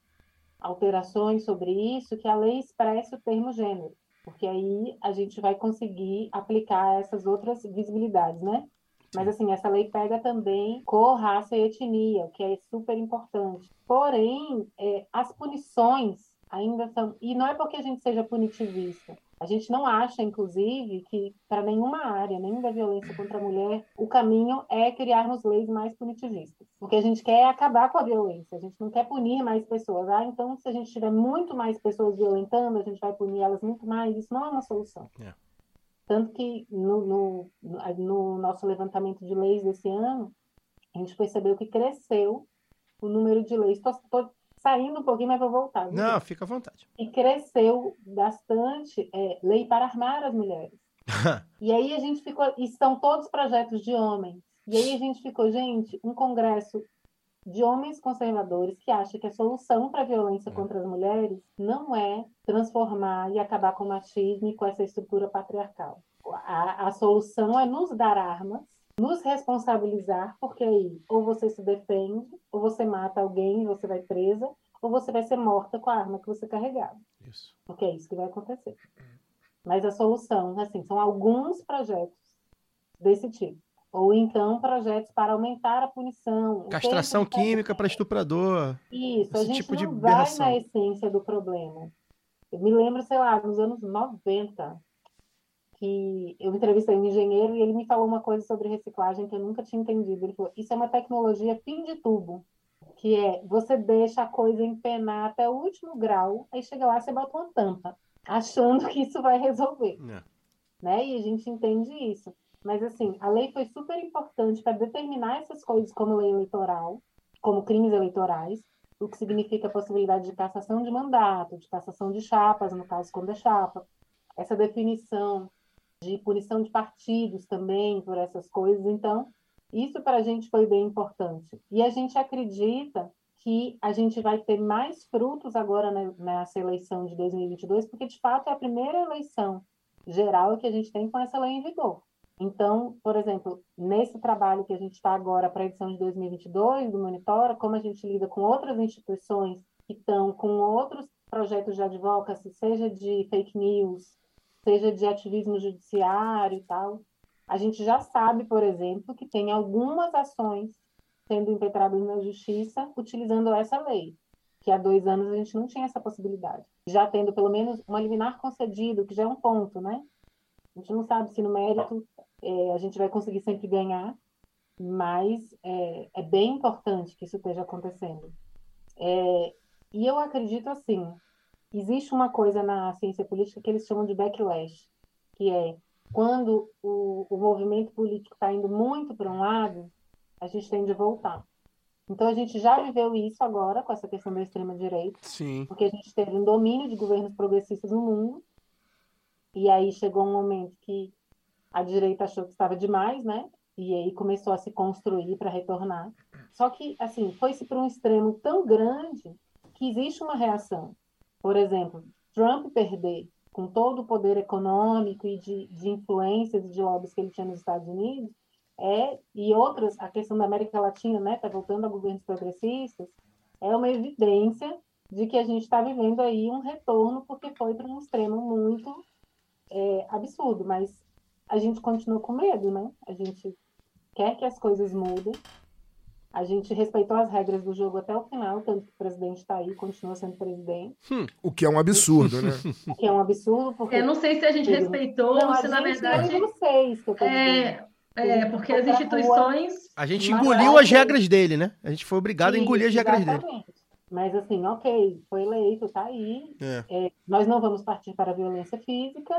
alterações sobre isso, que a lei expresse o termo gênero, porque aí a gente vai conseguir aplicar essas outras visibilidades, né? Mas assim, essa lei pega também cor, raça e etnia, o que é super importante. Porém, é, as punições ainda são. E não é porque a gente seja punitivista. A gente não acha, inclusive, que para nenhuma área, nem da violência contra a mulher, o caminho é criarmos leis mais punitivistas. O que a gente quer é acabar com a violência. A gente não quer punir mais pessoas. Ah, então, se a gente tiver muito mais pessoas violentando, a gente vai punir elas muito mais. Isso não é uma solução. É. Tanto que no, no, no nosso levantamento de leis desse ano, a gente percebeu que cresceu o número de leis. Saindo um pouquinho, mas vou voltar. viu? Não, fica à vontade. E cresceu bastante é, lei para armar as mulheres. (laughs) E aí a gente ficou. E são todos projetos de homens. E aí a gente ficou, gente, um congresso de homens conservadores que acha que a solução para a violência contra as mulheres não é transformar e acabar com o machismo e com essa estrutura patriarcal. A, a solução é nos dar armas, nos responsabilizar, porque aí ou você se defende, ou você mata alguém e você vai presa, ou você vai ser morta com a arma que você carregava. Isso. Porque é isso que vai acontecer. Mas a solução, assim, são alguns projetos desse tipo. Ou então projetos para aumentar a punição. Castração de- química para estuprador. Isso, a gente tipo de não vai na essência do problema. Eu me lembro, sei lá, nos anos 90, que eu entrevistei um engenheiro e ele me falou uma coisa sobre reciclagem que eu nunca tinha entendido. Ele falou: Isso é uma tecnologia fim de tubo, que é você deixa a coisa empenar até o último grau, aí chega lá e você bota uma tampa, achando que isso vai resolver É. né? E a gente entende isso. Mas, assim, a lei foi super importante para determinar essas coisas como lei eleitoral, como crimes eleitorais, o que significa a possibilidade de cassação de mandato, de cassação de chapas, no caso, quando é chapa. Essa definição de punição de partidos também por essas coisas. Então, isso para a gente foi bem importante. E a gente acredita que a gente vai ter mais frutos agora nessa eleição de 2022, porque, de fato, é a primeira eleição geral que a gente tem com essa lei em vigor. Então, por exemplo, nesse trabalho que a gente está agora para a edição de 2022 do Monitora, como a gente lida com outras instituições que estão com outros projetos de advocacy, seja de fake news, seja de ativismo judiciário e tal, a gente já sabe, por exemplo, que tem algumas ações sendo impetradas na justiça utilizando essa lei, que há dois anos a gente não tinha essa possibilidade. Já tendo pelo menos uma liminar concedido, que já é um ponto, né? A gente não sabe se no mérito é, a gente vai conseguir sempre ganhar, mas é, é bem importante que isso esteja acontecendo. É, e eu acredito assim, existe uma coisa na ciência política que eles chamam de backlash, que é quando o, o movimento político está indo muito para um lado, a gente tende a voltar. Então a gente já viveu isso agora com essa questão da extrema direita, Sim. porque a gente teve um domínio de governos progressistas no mundo, e aí chegou um momento que a direita achou que estava demais, né? E aí começou a se construir para retornar. Só que, assim, foi-se para um extremo tão grande que existe uma reação. Por exemplo, Trump perder com todo o poder econômico e de, de influências e de lobbies que ele tinha nos Estados Unidos, é, e outras, a questão da América Latina, né, está voltando a governos progressistas, é uma evidência de que a gente está vivendo aí um retorno, porque foi para um extremo muito é, absurdo, mas a gente continua com medo, né? A gente quer que as coisas mudem, a gente respeitou as regras do jogo até o final, tanto que o presidente está aí, continua sendo presidente, O que é um absurdo, né? (laughs) o que é um absurdo, porque... Eu não sei se a gente respeitou, Não, a se na gente verdade. não vocês, que eu tô. É, é, porque as instituições. A gente engoliu eu as acho- regras dele, né? A gente foi obrigado a engolir as regras dele. Exatamente. Mas assim, ok, foi eleito, tá aí. É. É, nós não vamos partir para a violência física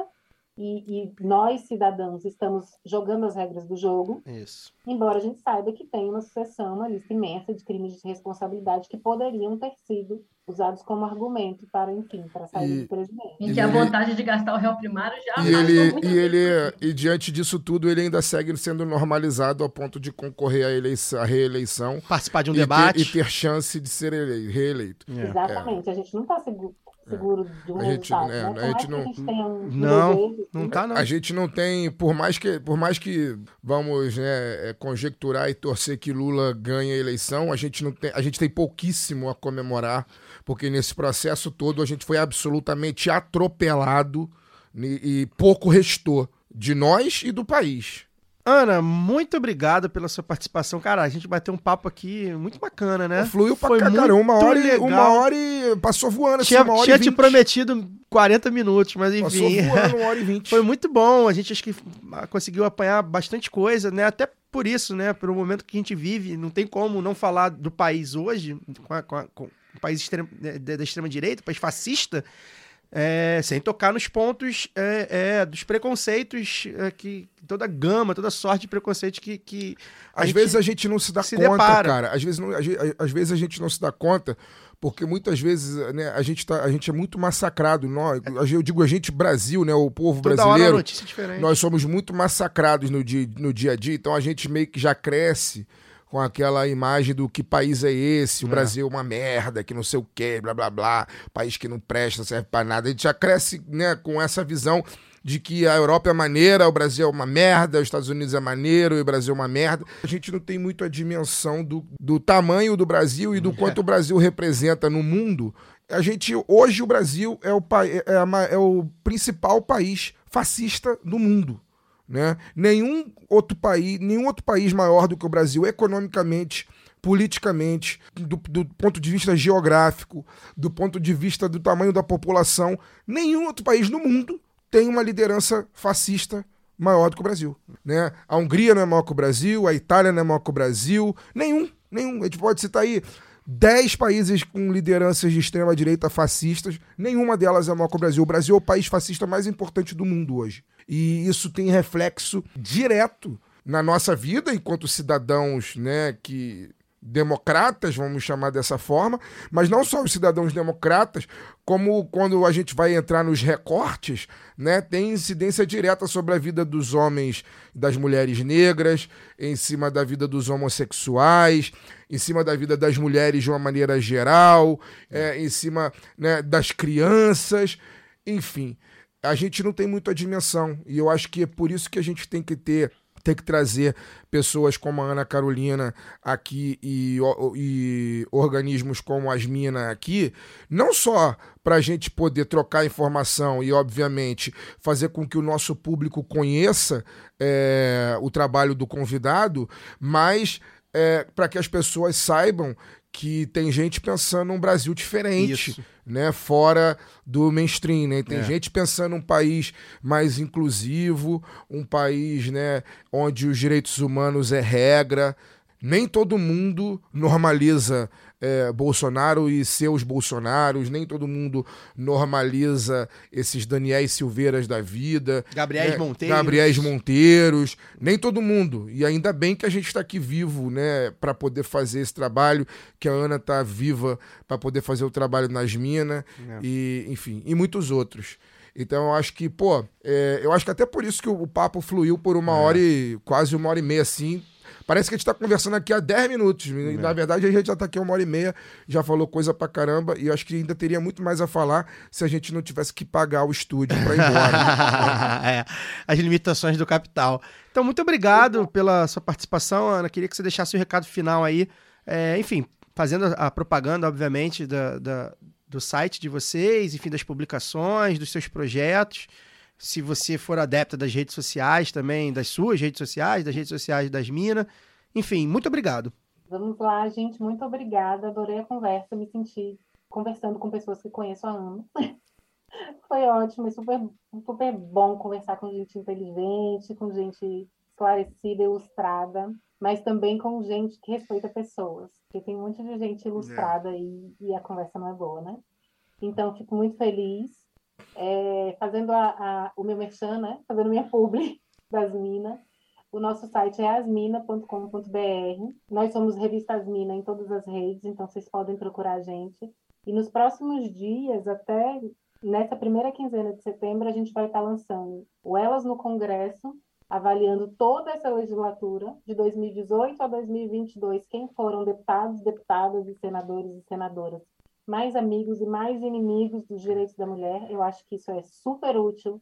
e, e nós, cidadãos, estamos jogando as regras do jogo, Isso. embora a gente saiba que tem uma sucessão, uma lista imensa de crimes de responsabilidade que poderiam ter sido usados como argumento para, enfim, para sair E- do presidente. E que a Ele- vontade de gastar o réu primário já E ele, e ele, e diante disso tudo, ele ainda segue sendo normalizado ao ponto de concorrer à, eleição, à reeleição Participar de um e, ter, debate. e ter chance de ser ele- reeleito. É. Exatamente, a gente não está seguro, seguro de um A gente- resultado, é, né? a gente que não- a gente um Não, Não tá, não. A gente não tem, por mais que, por mais que vamos né, é, conjecturar e torcer que Lula ganhe a eleição, a gente não tem, a gente tem pouquíssimo a comemorar, porque nesse processo todo a gente foi absolutamente atropelado e, e pouco restou de nós e do país. Ana, muito obrigado pela sua participação. Cara, a gente bateu um papo aqui muito bacana, né? Fluiu pra Foi caramba, uma hora, e, legal. uma hora e passou voando assim, Tinha, hora tinha e te prometido 40 minutos, mas Passou enfim. voando uma (laughs) hora e vinte. Foi muito bom. A gente acho que conseguiu apanhar bastante coisa, né? Até por isso, né? Pelo momento que a gente vive, não tem como não falar do país hoje, com, a- com a- com o país extremo- né, da, da extrema-direita, país fascista, é, sem tocar nos pontos é, é, dos preconceitos, é, que toda a gama, toda a sorte de preconceitos que. que Às vezes a gente não se dá se conta, depara. cara. Às vezes, não- às vezes a gente não se dá conta, porque muitas vezes né, a, gente tá, a gente é muito massacrado. Nós, eu digo a gente, Brasil, né, o povo toda brasileiro, nós somos muito massacrados no dia, no dia a dia, então a gente meio que já cresce com aquela imagem do que país é esse, o É. Brasil é uma merda, que não sei o quê, blá blá blá, país que não presta, serve pra nada. A gente já cresce né, com essa visão de que a Europa é maneira, o Brasil é uma merda, os Estados Unidos é maneiro e o Brasil é uma merda. A gente não tem muito a dimensão do, do tamanho do Brasil e do quanto o Brasil representa no mundo. A gente, hoje o Brasil é o, é ma- é o principal país fascista do mundo né? Nenhum outro país, nenhum outro país maior do que o Brasil economicamente, politicamente, do, do ponto de vista geográfico, do ponto de vista do tamanho da população, nenhum outro país no mundo tem uma liderança fascista maior do que o Brasil, né? A Hungria não é maior que o Brasil, a Itália não é maior que o Brasil, nenhum, nenhum. A gente pode citar aí 10 países com lideranças de extrema direita fascistas, nenhuma delas é maior que o Brasil. O Brasil é o país fascista mais importante do mundo hoje. E isso tem reflexo direto na nossa vida enquanto cidadãos, né, que democratas, vamos chamar dessa forma, mas não só os cidadãos democratas, como quando a gente vai entrar nos recortes, né, tem incidência direta sobre a vida dos homens, das mulheres negras, em cima da vida dos homossexuais, em cima da vida das mulheres de uma maneira geral, é, em cima né, das crianças, enfim. A gente não tem muita dimensão. E eu acho que é por isso que a gente tem que ter ter que trazer pessoas como a Ana Carolina aqui e, e organismos como as Minas aqui, não só para a gente poder trocar informação e, obviamente, fazer com que o nosso público conheça é, o trabalho do convidado, mas para que as pessoas saibam que tem gente pensando um Brasil diferente, Isso. Né, fora do mainstream, né? Tem É. gente pensando um país mais inclusivo, um país, né, onde os direitos humanos é regra. Nem todo mundo normaliza é, Bolsonaro e seus Bolsonaros, nem todo mundo normaliza esses Daniéis Silveiras da vida. Gabriéis né, Monteiros. Gabriéis Monteiros, nem todo mundo. E ainda bem que a gente está aqui vivo, né, para poder fazer esse trabalho, que a Ana tá viva para poder fazer o trabalho nas minas É. e, enfim, e muitos outros. Então eu acho que, pô, é, eu acho que até por isso que o, o papo fluiu por uma hora e quase uma hora e meia assim. Parece que a gente tá conversando aqui há 10 minutos. E, Na verdade, a gente já tá aqui uma hora e meia, já falou coisa pra caramba, e eu acho que ainda teria muito mais a falar se a gente não tivesse que pagar o estúdio pra ir embora. (laughs) É, as limitações do capital. Então, muito obrigado pela sua participação, Ana. Queria que você deixasse o recado final aí. É, enfim, fazendo a propaganda, obviamente, da, da- do site de vocês, enfim, das publicações, dos seus projetos. Se você for adepta das redes sociais também, das suas redes sociais, das redes sociais das Minas. Enfim, muito obrigado. Vamos lá, gente. Muito obrigada. Adorei a conversa. Me senti conversando com pessoas que conheço há anos. (laughs) Foi ótimo super, super bom conversar com gente inteligente, com gente esclarecida, ilustrada. mas também com gente que respeita pessoas, porque tem um monte de gente ilustrada e, e a conversa não é boa, né? Então, fico muito feliz é, fazendo a, a- o meu merchan, né? Fazendo minha publi (laughs) das minas. O nosso site é asmina.com.br. Nós somos Revista Asmina em todas as redes, então vocês podem procurar a gente. E nos próximos dias, até nessa primeira quinzena de setembro, a gente vai estar lançando o Elas no Congresso, avaliando toda essa legislatura, de 2018 a 2022, quem foram deputados, deputadas e senadores e senadoras mais amigos e mais inimigos dos direitos da mulher. Eu acho que isso é super útil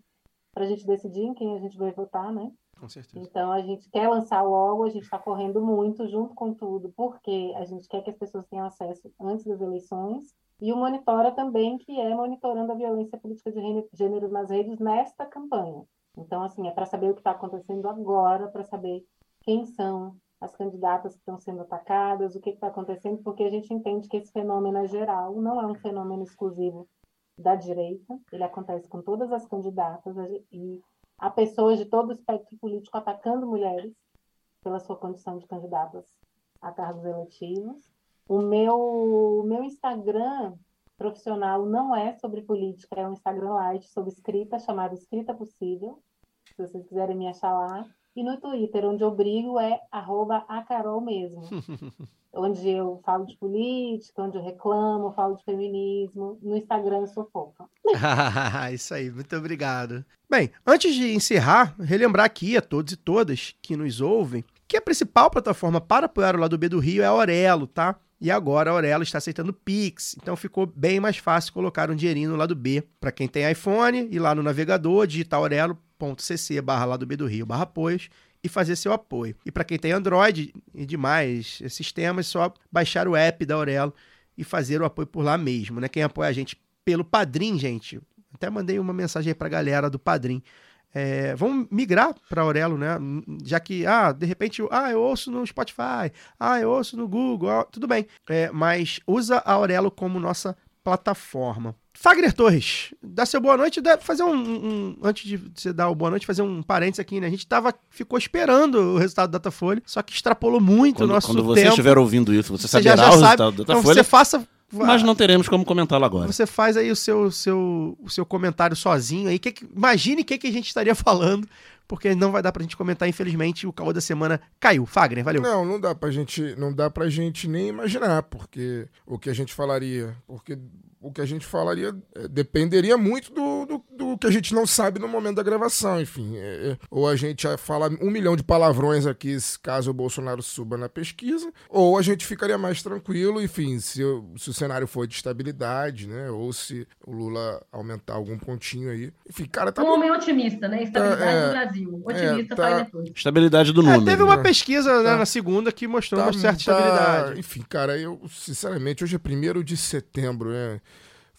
para a gente decidir em quem a gente vai votar, né? Com certeza. Então a gente quer lançar logo, a gente está correndo muito junto com tudo, porque a gente quer que as pessoas tenham acesso antes das eleições. E o Monitora também, que é monitorando a violência política de gêne- gênero nas redes nesta campanha. Então, assim, é para saber o que está acontecendo agora, para saber quem são as candidatas que estão sendo atacadas, o que está acontecendo, porque a gente entende que esse fenômeno é geral, não é um fenômeno exclusivo da direita, ele acontece com todas as candidatas e há pessoas de todo o espectro político atacando mulheres pela sua condição de candidatas a cargos eletivos. O meu, o meu Instagram profissional não é sobre política, é um Instagram light sobre escrita, chamado Escrita Possível. Se vocês quiserem me achar lá. E no Twitter, onde eu brigo, é arroba a Carol mesmo. (laughs) onde eu falo de política, onde eu reclamo, falo de feminismo. No Instagram eu sou fofa. (laughs) Isso aí, muito obrigado. Bem, antes de encerrar, relembrar aqui a todos e todas que nos ouvem que a principal plataforma para apoiar o lado B do Rio é a Aurelo, tá? E agora a Aurelo está aceitando Pix, então ficou bem mais fácil colocar um dinheirinho no lado B. Para quem tem iPhone, ir lá no navegador, digitar aurelo.cc barra lado B do Rio barra apoios e fazer seu apoio. E para quem tem Android e demais sistemas, é só baixar o app da Aurelo e fazer o apoio por lá mesmo, né? Quem apoia a gente pelo Padrim, gente, até mandei uma mensagem aí pra galera do Padrim. É, vamos migrar para Aurelo, né? Já que, ah, de repente, ah, eu ouço no Spotify, ah, eu ouço no Google, ah, tudo bem. É, mas usa a Aurelo como nossa plataforma. Fagner Torres, dá seu boa noite, dá- fazer um, um- antes de você dar o boa noite, fazer um parênteses aqui, né? A gente tava, ficou esperando o resultado do Datafolha, só que extrapolou muito Quando, o nosso quando você tempo. estiver ouvindo isso, você, Você já, saberá já o sabe, resultado da então Datafolha, você faça... mas não teremos como comentá-lo agora. Você faz aí o seu, seu, o seu comentário sozinho aí. Que que- imagine o que, que a gente estaria (laughs) falando, porque não vai dar pra gente comentar, infelizmente, o caô da semana caiu. Fagner, valeu. Não, não dá pra gente, não dá pra gente nem imaginar, porque o que a gente falaria, porque o que a gente falaria eh, dependeria muito do, do, do que a gente não sabe no momento da gravação, enfim. É, é, ou a gente ia falar um milhão de palavrões aqui se- caso o Bolsonaro suba na pesquisa, ou a gente ficaria mais tranquilo, enfim, se, o- se o cenário for de estabilidade, né? Ou se o Lula aumentar algum pontinho aí. Enfim, cara, tá Um homem otimista, né? Estabilidade É, do Brasil. Otimista é, tá- faz depois. Estabilidade do É, número. teve uma né? pesquisa né, Tá. na segunda que mostrou Tá- uma certa tá- estabilidade. Enfim, cara, eu, sinceramente, hoje é 1 de setembro, né?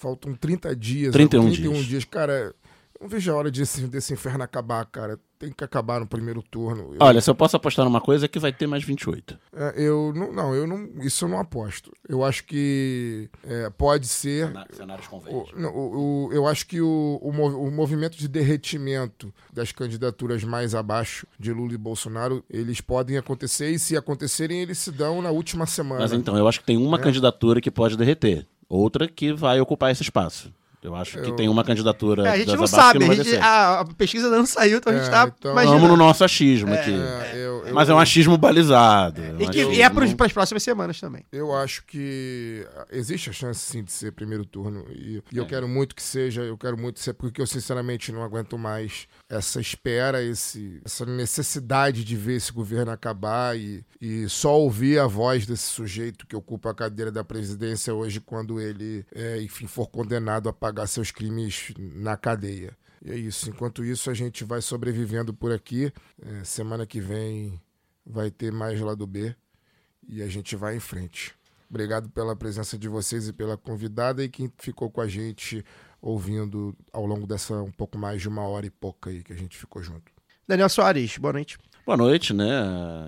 Faltam 30 dias. 31 31 dias. dias. Cara, não vejo a hora desse, desse inferno acabar, cara. Tem que acabar no primeiro turno. Eu, Olha, se eu posso apostar numa coisa é que vai ter mais 28. é, eu não, não, eu não. Isso eu não aposto. Eu acho que é, pode ser. Cenários O, convergem. não, o- o- eu acho que o, o, o movimento de derretimento das candidaturas mais abaixo de Lula e Bolsonaro, eles podem acontecer e se acontecerem, eles se dão na última semana. Mas então, eu acho que tem uma É. candidatura que pode derreter. Outra que vai ocupar esse espaço. Eu acho que Eu- tem uma candidatura É, a gente não sabe, que não a, gente- a- a pesquisa ainda não saiu, então a gente É, tá então- Vamos no nosso achismo aqui. É, eu- eu- Mas é um achismo balizado. E, que, Mas e é eu para não- as próximas semanas também. Eu acho que existe a chance sim de ser primeiro turno e, e eu É. quero muito que seja, eu quero muito ser porque eu sinceramente não aguento mais essa espera, esse, essa necessidade de ver esse governo acabar e, e só ouvir a voz desse sujeito que ocupa a cadeira da presidência hoje quando ele, é, enfim, for condenado a pagar seus crimes na cadeia. E é isso. Enquanto isso, a gente vai sobrevivendo por aqui. É, semana que vem vai ter mais lado B e a gente vai em frente. Obrigado pela presença de vocês e pela convidada e quem ficou com a gente ouvindo ao longo dessa um pouco mais de uma hora e pouca aí que a gente ficou junto. Daniel Soares, boa noite. Boa noite, né?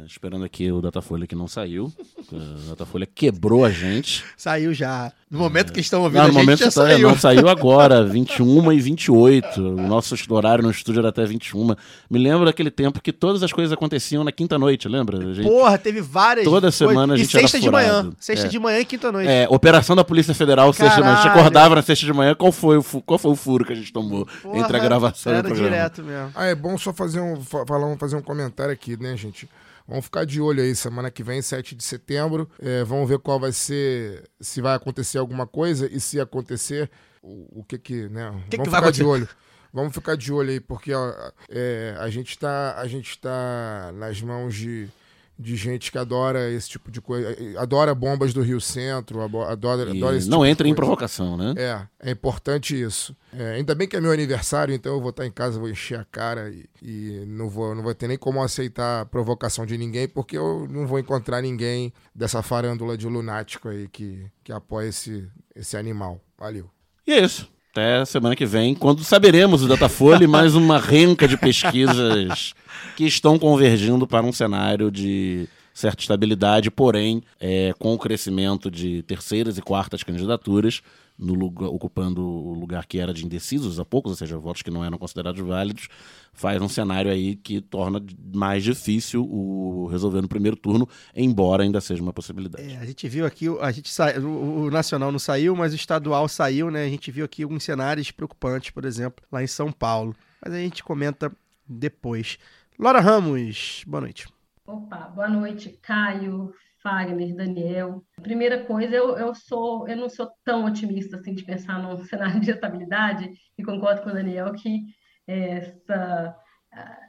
Esperando aqui o Datafolha que não saiu. (laughs) O Datafolha quebrou a gente. Saiu já. No momento que estão ouvindo Não, a no gente, momento já que tá, saiu. não saiu agora, 21 e 28. O nosso horário no estúdio era até 21. Me lembro daquele tempo que todas as coisas aconteciam na quinta noite, lembra? A gente- Porra, teve várias. Toda foi- semana a e gente era sexta de manhã. Sexta É. de manhã e quinta-noite. É, operação da Polícia Federal, sexta de manhã. A gente acordava na sexta de manhã, qual foi o, fu- qual foi o furo que a gente tomou Porra, entre a gravação e o Era programa? direto mesmo. Ah, é bom só fazer um, fa- falar um, fazer um comentário aqui, né, gente? Vamos ficar de olho aí, semana que vem, 7 de setembro. É, vamos ver qual vai ser, se vai acontecer alguma coisa e se acontecer, o, o que que, né? que vamos vai ficar de olho. Vamos ficar de olho aí, porque ó, é, a, gente tá, a gente tá nas mãos de, de gente que adora esse tipo de coisa, adora bombas do Rio Centro, adora, E adora esse não tipo entra em provocação, né? É, é importante isso. É, ainda bem que é meu aniversário, então eu vou estar em casa, vou encher a cara e, e não, vou, não vou ter nem como aceitar a provocação de ninguém, porque eu não vou encontrar ninguém dessa farândula de lunático aí que, que apoia esse, esse animal. Valeu. E é isso. Até semana que vem, quando saberemos o Datafolha e mais uma renca de pesquisas que estão convergindo para um cenário de certa estabilidade, porém, é, com o crescimento de terceiras e quartas candidaturas, no lugar, ocupando o lugar que era de indecisos há poucos, ou seja, votos que não eram considerados válidos, faz um cenário aí que torna mais difícil o resolver no primeiro turno, embora ainda seja uma possibilidade. É, a gente viu aqui, a gente sa... o, o nacional não saiu, mas o estadual saiu, né? A gente viu aqui alguns cenários preocupantes, por exemplo, lá em São Paulo. Mas a gente comenta depois. Laura Ramos, boa noite. Opa, boa noite, Caio, Fagner, Daniel. Primeira coisa, eu, eu sou, eu não sou tão otimista assim de pensar num (laughs) cenário de estabilidade e concordo com o Daniel que essa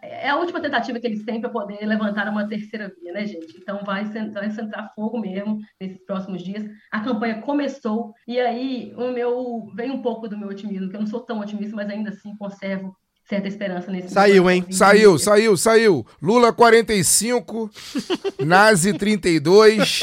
é a última tentativa que eles têm para poder levantar uma terceira via, né, gente? Então vai, vai centrar fogo mesmo nesses próximos dias. A campanha começou e aí o meu vem um pouco do meu otimismo, que eu não sou tão otimista, mas ainda assim conservo certa esperança nesse Saiu, hein? Saiu, saiu, saiu. Lula 45, (laughs) Nazi 32,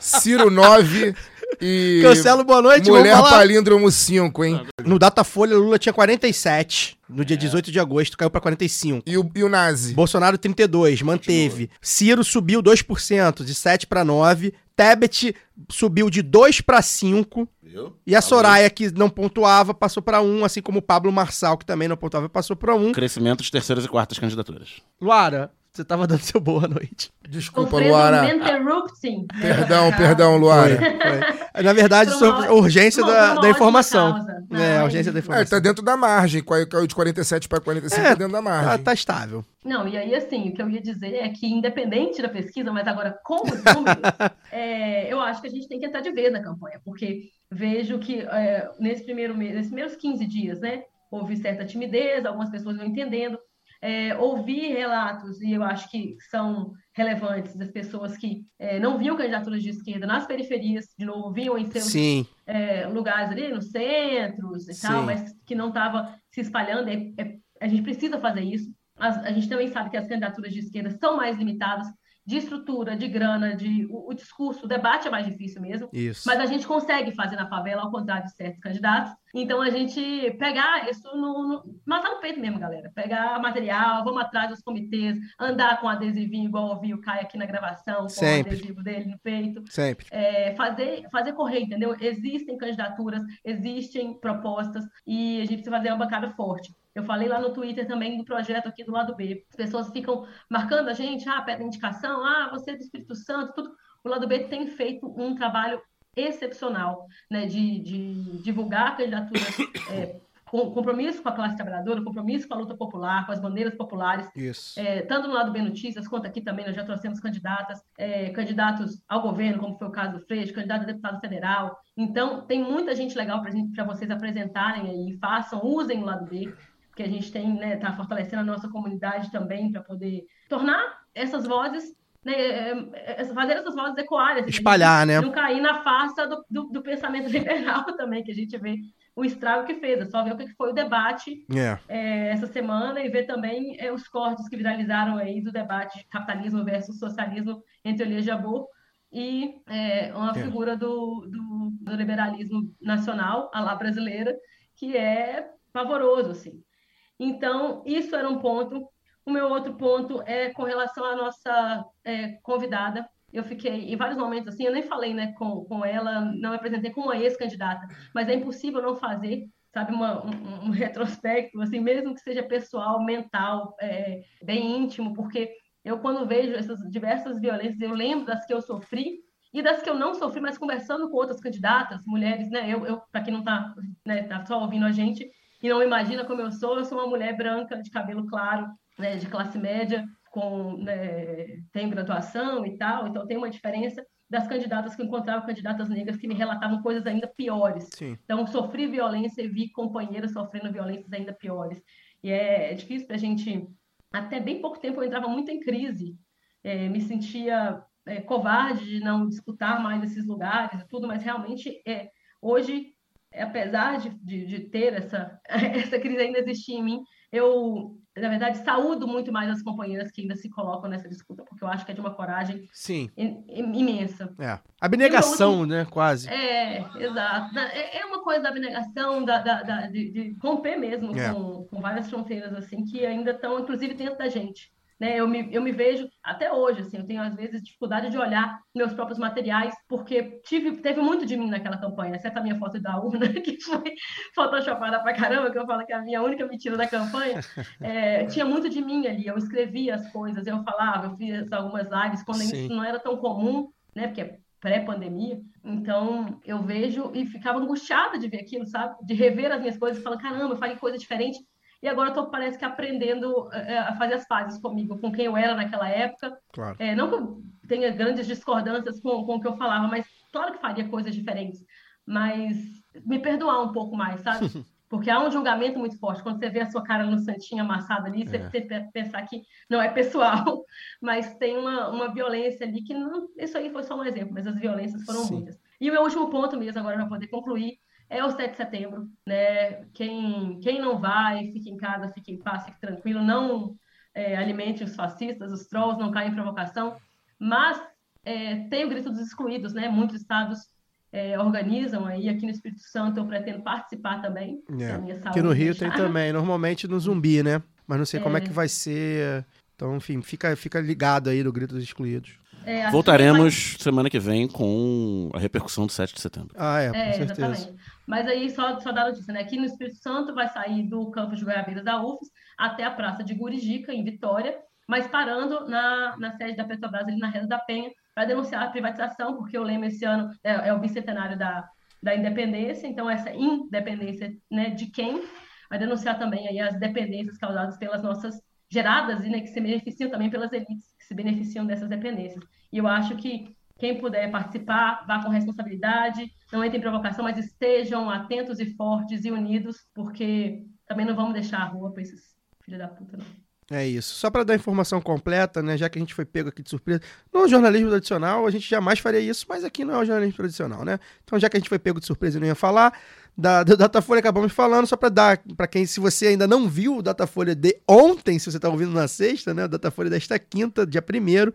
Ciro 9 e Cancelo, boa noite. Mulher vamos falar. Palíndromo 5, hein? No Datafolha, Lula tinha 47 no dia 18 de agosto, caiu pra 45. E o, e o Nazi? Bolsonaro 32, manteve. Ciro subiu 2%, de 7 para 9. Tebet subiu de 2 para 5. Viu? E a Soraya, que não pontuava, passou para 1, assim como o Pablo Marçal, que também não pontuava, passou para 1. Crescimento de terceiras e quartas candidaturas. Luara, você tava dando seu boa noite. Desculpa, Luara. um interrupting. Perdão, perdão, Luara. Foi. Na verdade, sobre ó- urgência da, da informação. É, a urgência da É, informação. tá dentro da margem. Caiu caiu de 47 para 45, É, tá dentro da margem. Tá, tá estável. Não, e aí assim, o que eu ia dizer é que, independente da pesquisa, mas agora com os números, (laughs) é, eu acho que a gente tem que entrar de vez na campanha, porque vejo que é, nesse primeiro mês, nesses primeiros 15 dias, né, houve certa timidez, algumas pessoas não entendendo. É, ouvi relatos, e eu acho que são relevantes, das pessoas que é, não viam candidaturas de esquerda nas periferias, de novo, viam em seus Sim. é, lugares ali nos centros e Sim. tal, mas que não estava se espalhando. É- é- a gente precisa fazer isso. As- a gente também sabe que as candidaturas de esquerda são mais limitadas de estrutura, de grana, de o, o discurso, o debate é mais difícil mesmo. Isso. Mas a gente consegue fazer na favela, ao contrário de certos candidatos. Então, a gente pegar isso no, no- matar no peito mesmo, galera. Pegar material, vamos atrás dos comitês, andar com adesivinho, igual eu vi o Caio aqui na gravação, com Sempre. o adesivo dele no peito Sempre. é, fazer, fazer correr, entendeu? Existem candidaturas, existem propostas e a gente precisa fazer uma bancada forte. Eu falei lá no Twitter também do projeto aqui do lado B. As pessoas ficam marcando a gente, ah, pede indicação, ah, você é do Espírito Santo, tudo. O lado B tem feito um trabalho excepcional, né, de, de divulgar candidaturas é, com compromisso com a classe trabalhadora, compromisso com a luta popular, com as bandeiras populares, Isso. é, tanto no lado B Notícias, quanto aqui também, nós já trouxemos candidatas, é, candidatos ao governo, como foi o caso do Freixo, candidato a deputado federal. Então, tem muita gente legal para vocês apresentarem aí, façam, usem o lado B, porque a gente tem, né, tá fortalecendo a nossa comunidade também para poder tornar essas vozes, né, é, é, fazer essas vozes ecoarem. assim, Espalhar, né? Não cair na farsa do, do, do pensamento (laughs) liberal também, que a gente vê o estrago que fez. É só ver o que que foi o debate É. é, essa semana e ver também é, os cortes que viralizaram aí do debate capitalismo versus socialismo entre Elias Jabor e é, uma É. figura do, do, do liberalismo nacional, a lá brasileira, que é pavoroso, assim. Então, isso era um ponto. O meu outro ponto é com relação à nossa é, convidada. Eu fiquei em vários momentos assim, eu nem falei né, com, com ela, não me apresentei como uma ex-candidata, mas é impossível não fazer, sabe, uma, um, um (laughs) retrospecto, assim, mesmo que seja pessoal, mental, é, bem íntimo, porque eu, quando vejo essas diversas violências, eu lembro das que eu sofri e das que eu não sofri, mas conversando com outras candidatas, mulheres, né? Eu, eu para quem não está né, tá só ouvindo a gente e não imagina como eu sou, eu sou uma mulher branca, de cabelo claro, né, de classe média, com né, tem graduação e tal, então tem uma diferença das candidatas que encontravam candidatas negras que me relatavam coisas ainda piores. Sim. Então, sofri violência e vi companheiras sofrendo violências ainda piores. E é, é difícil para a gente até bem pouco tempo eu entrava muito em crise, é, me sentia é, covarde de não disputar mais esses lugares e tudo, mas realmente é, hoje, apesar de, de, de, ter essa, (laughs) essa crise ainda existir em mim, eu, na verdade, saúdo muito mais as companheiras que ainda se colocam nessa disputa, porque eu acho que é de uma coragem Sim. imensa. É. Abnegação, né? Quase. É, exato. É, é uma coisa da abnegação, da, da, da de, de, romper mesmo é. com, com várias fronteiras, assim, que ainda estão, inclusive, dentro da gente. Né, eu, me, eu me vejo até hoje, assim, eu tenho às vezes dificuldade de olhar meus próprios materiais, porque tive, teve muito de mim naquela campanha, exceto a minha foto da urna, (laughs) que foi photoshopada pra caramba, que eu falo que é a minha única mentira da campanha, (laughs) é, tinha muito de mim ali, eu escrevia as coisas, eu falava, eu fiz algumas lives, quando Sim. isso não era tão comum, né, porque é pré-pandemia. Então, eu vejo e ficava angustiada de ver aquilo, sabe? De rever as minhas coisas e falar, caramba, eu falei coisa diferente. E agora eu tô, parece que, aprendendo é, a fazer as pazes comigo, com quem eu era naquela época. Claro. É, não que eu tenha grandes discordâncias com, com o que eu falava, mas claro que faria coisas diferentes. Mas me perdoar um pouco mais, sabe? (laughs) Porque há um julgamento muito forte. Quando você vê a sua cara no santinho amassado ali, você, é. você pensar que não é pessoal, (laughs) mas tem uma, uma violência ali que não. Isso aí foi só um exemplo, mas as violências foram Sim. muitas. E o meu último ponto mesmo, agora para poder concluir, é o 7 de setembro. Né? Quem, quem não vai, fique em casa, fique em paz, fique tranquilo, não é, alimente os fascistas, os trolls, não caia em provocação. Mas é, tem o grito dos excluídos, né? Muitos estados é, organizam aí aqui no Espírito Santo, eu pretendo participar também. É. Aqui no Rio deixar. tem também, normalmente no Zumbi, né? Mas não sei como é que vai ser. Então, enfim, fica, fica ligado aí no Grito dos Excluídos. É, Voltaremos vai... semana que vem com a repercussão do 7 de setembro. Ah, é, com é, certeza. Exatamente. Mas aí, só, só dar notícia, né? Aqui no Espírito Santo vai sair do campus de Goiabeiras da UFES até a Praça de Gurijica, em Vitória, mas parando na, na sede da Petrobras, ali na Reza da Penha, para denunciar a privatização, porque o lema esse ano é, é o bicentenário da, da independência, então essa independência né, de quem vai denunciar também aí as dependências causadas pelas nossas geradas e né, que se beneficiam também pelas elites se beneficiam dessas dependências. E eu acho que quem puder participar, vá com responsabilidade, não entre em provocação, mas estejam atentos e fortes e unidos, porque também não vamos deixar a rua para esses filhos da puta, não. É isso. Só para dar informação completa, né, já que a gente foi pego aqui de surpresa. No jornalismo tradicional, a gente jamais faria isso, mas aqui não é o jornalismo tradicional, né? Então, já que a gente foi pego de surpresa e não ia falar, da, da Datafolha acabamos falando, só para dar, para quem, se você ainda não viu o Datafolha de ontem, se você está ouvindo na sexta, né, o Datafolha desta quinta, dia primeiro,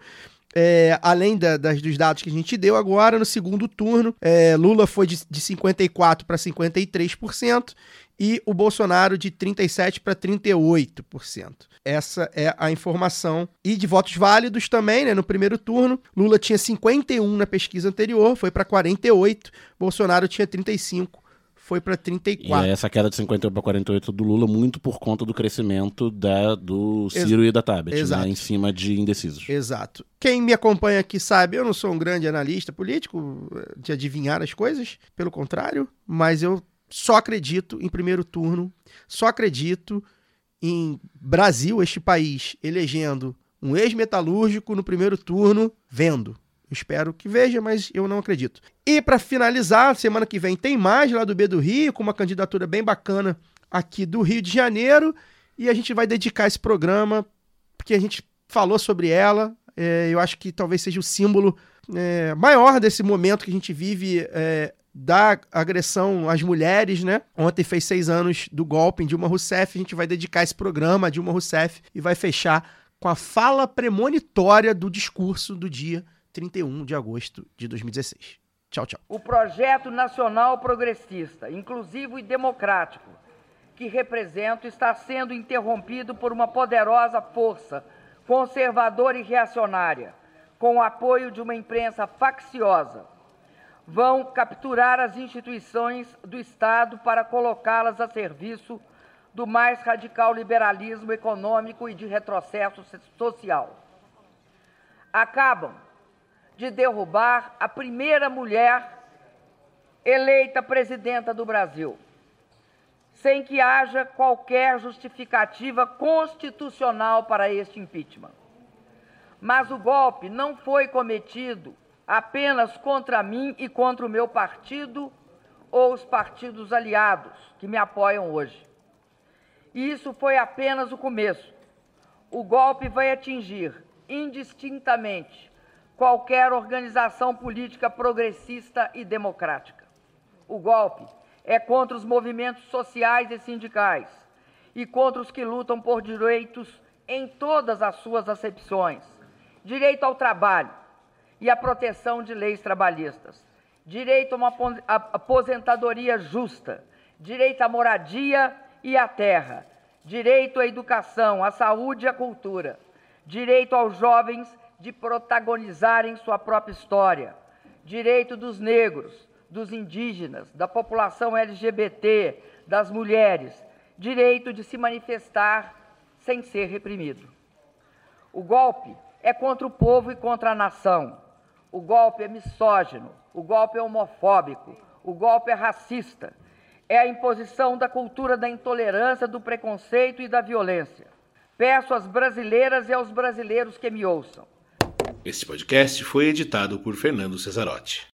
é, além da, das, dos dados que a gente deu agora, no segundo turno, é, Lula foi de, de 54% para 53% e o Bolsonaro de 37% para 38%. Essa é a informação. E de votos válidos também, né? No primeiro turno, Lula tinha 51 na pesquisa anterior, foi para 48, Bolsonaro tinha 35 foi para 34. E essa queda de 51 para 48 do Lula muito por conta do crescimento da, do Ciro Ex e da Tabet, né, em cima de indecisos. Exato. Quem me acompanha aqui sabe, eu não sou um grande analista político de adivinhar as coisas, pelo contrário, mas eu só acredito em primeiro turno, só acredito em Brasil, este país, elegendo um ex-metalúrgico no primeiro turno, vendo. Espero que veja, mas eu não acredito. E para finalizar, semana que vem tem mais lá do B do Rio, com uma candidatura bem bacana aqui do Rio de Janeiro. E a gente vai dedicar esse programa, porque a gente falou sobre ela. É, eu acho que talvez seja o símbolo é, maior desse momento que a gente vive é, da agressão às mulheres, né? Ontem fez seis anos do golpe em Dilma Rousseff. A gente vai dedicar esse programa a Dilma Rousseff e vai fechar com a fala premonitória do discurso do dia 31 de agosto de 2016. Tchau, tchau. O projeto nacional progressista, inclusivo e democrático, que represento está sendo interrompido por uma poderosa força conservadora e reacionária, com o apoio de uma imprensa facciosa. Vão capturar as instituições do Estado para colocá-las a serviço do mais radical liberalismo econômico e de retrocesso social. Acabam de derrubar a primeira mulher eleita presidenta do Brasil, sem que haja qualquer justificativa constitucional para este impeachment. Mas o golpe não foi cometido apenas contra mim e contra o meu partido ou os partidos aliados que me apoiam hoje. E isso foi apenas o começo. O golpe vai atingir indistintamente qualquer organização política progressista e democrática. O golpe é contra os movimentos sociais e sindicais e contra os que lutam por direitos em todas as suas acepções: direito ao trabalho e à proteção de leis trabalhistas, direito a uma aposentadoria justa, direito à moradia e à terra, direito à educação, à saúde e à cultura, direito aos jovens de protagonizarem sua própria história, direito dos negros, dos indígenas, da população LGBT, das mulheres, direito de se manifestar sem ser reprimido. O golpe é contra o povo e contra a nação. O golpe é misógino, o golpe é homofóbico, o golpe é racista. É a imposição da cultura da intolerância, do preconceito e da violência. Peço às brasileiras e aos brasileiros que me ouçam. Este podcast foi editado por Fernando Cesarotti.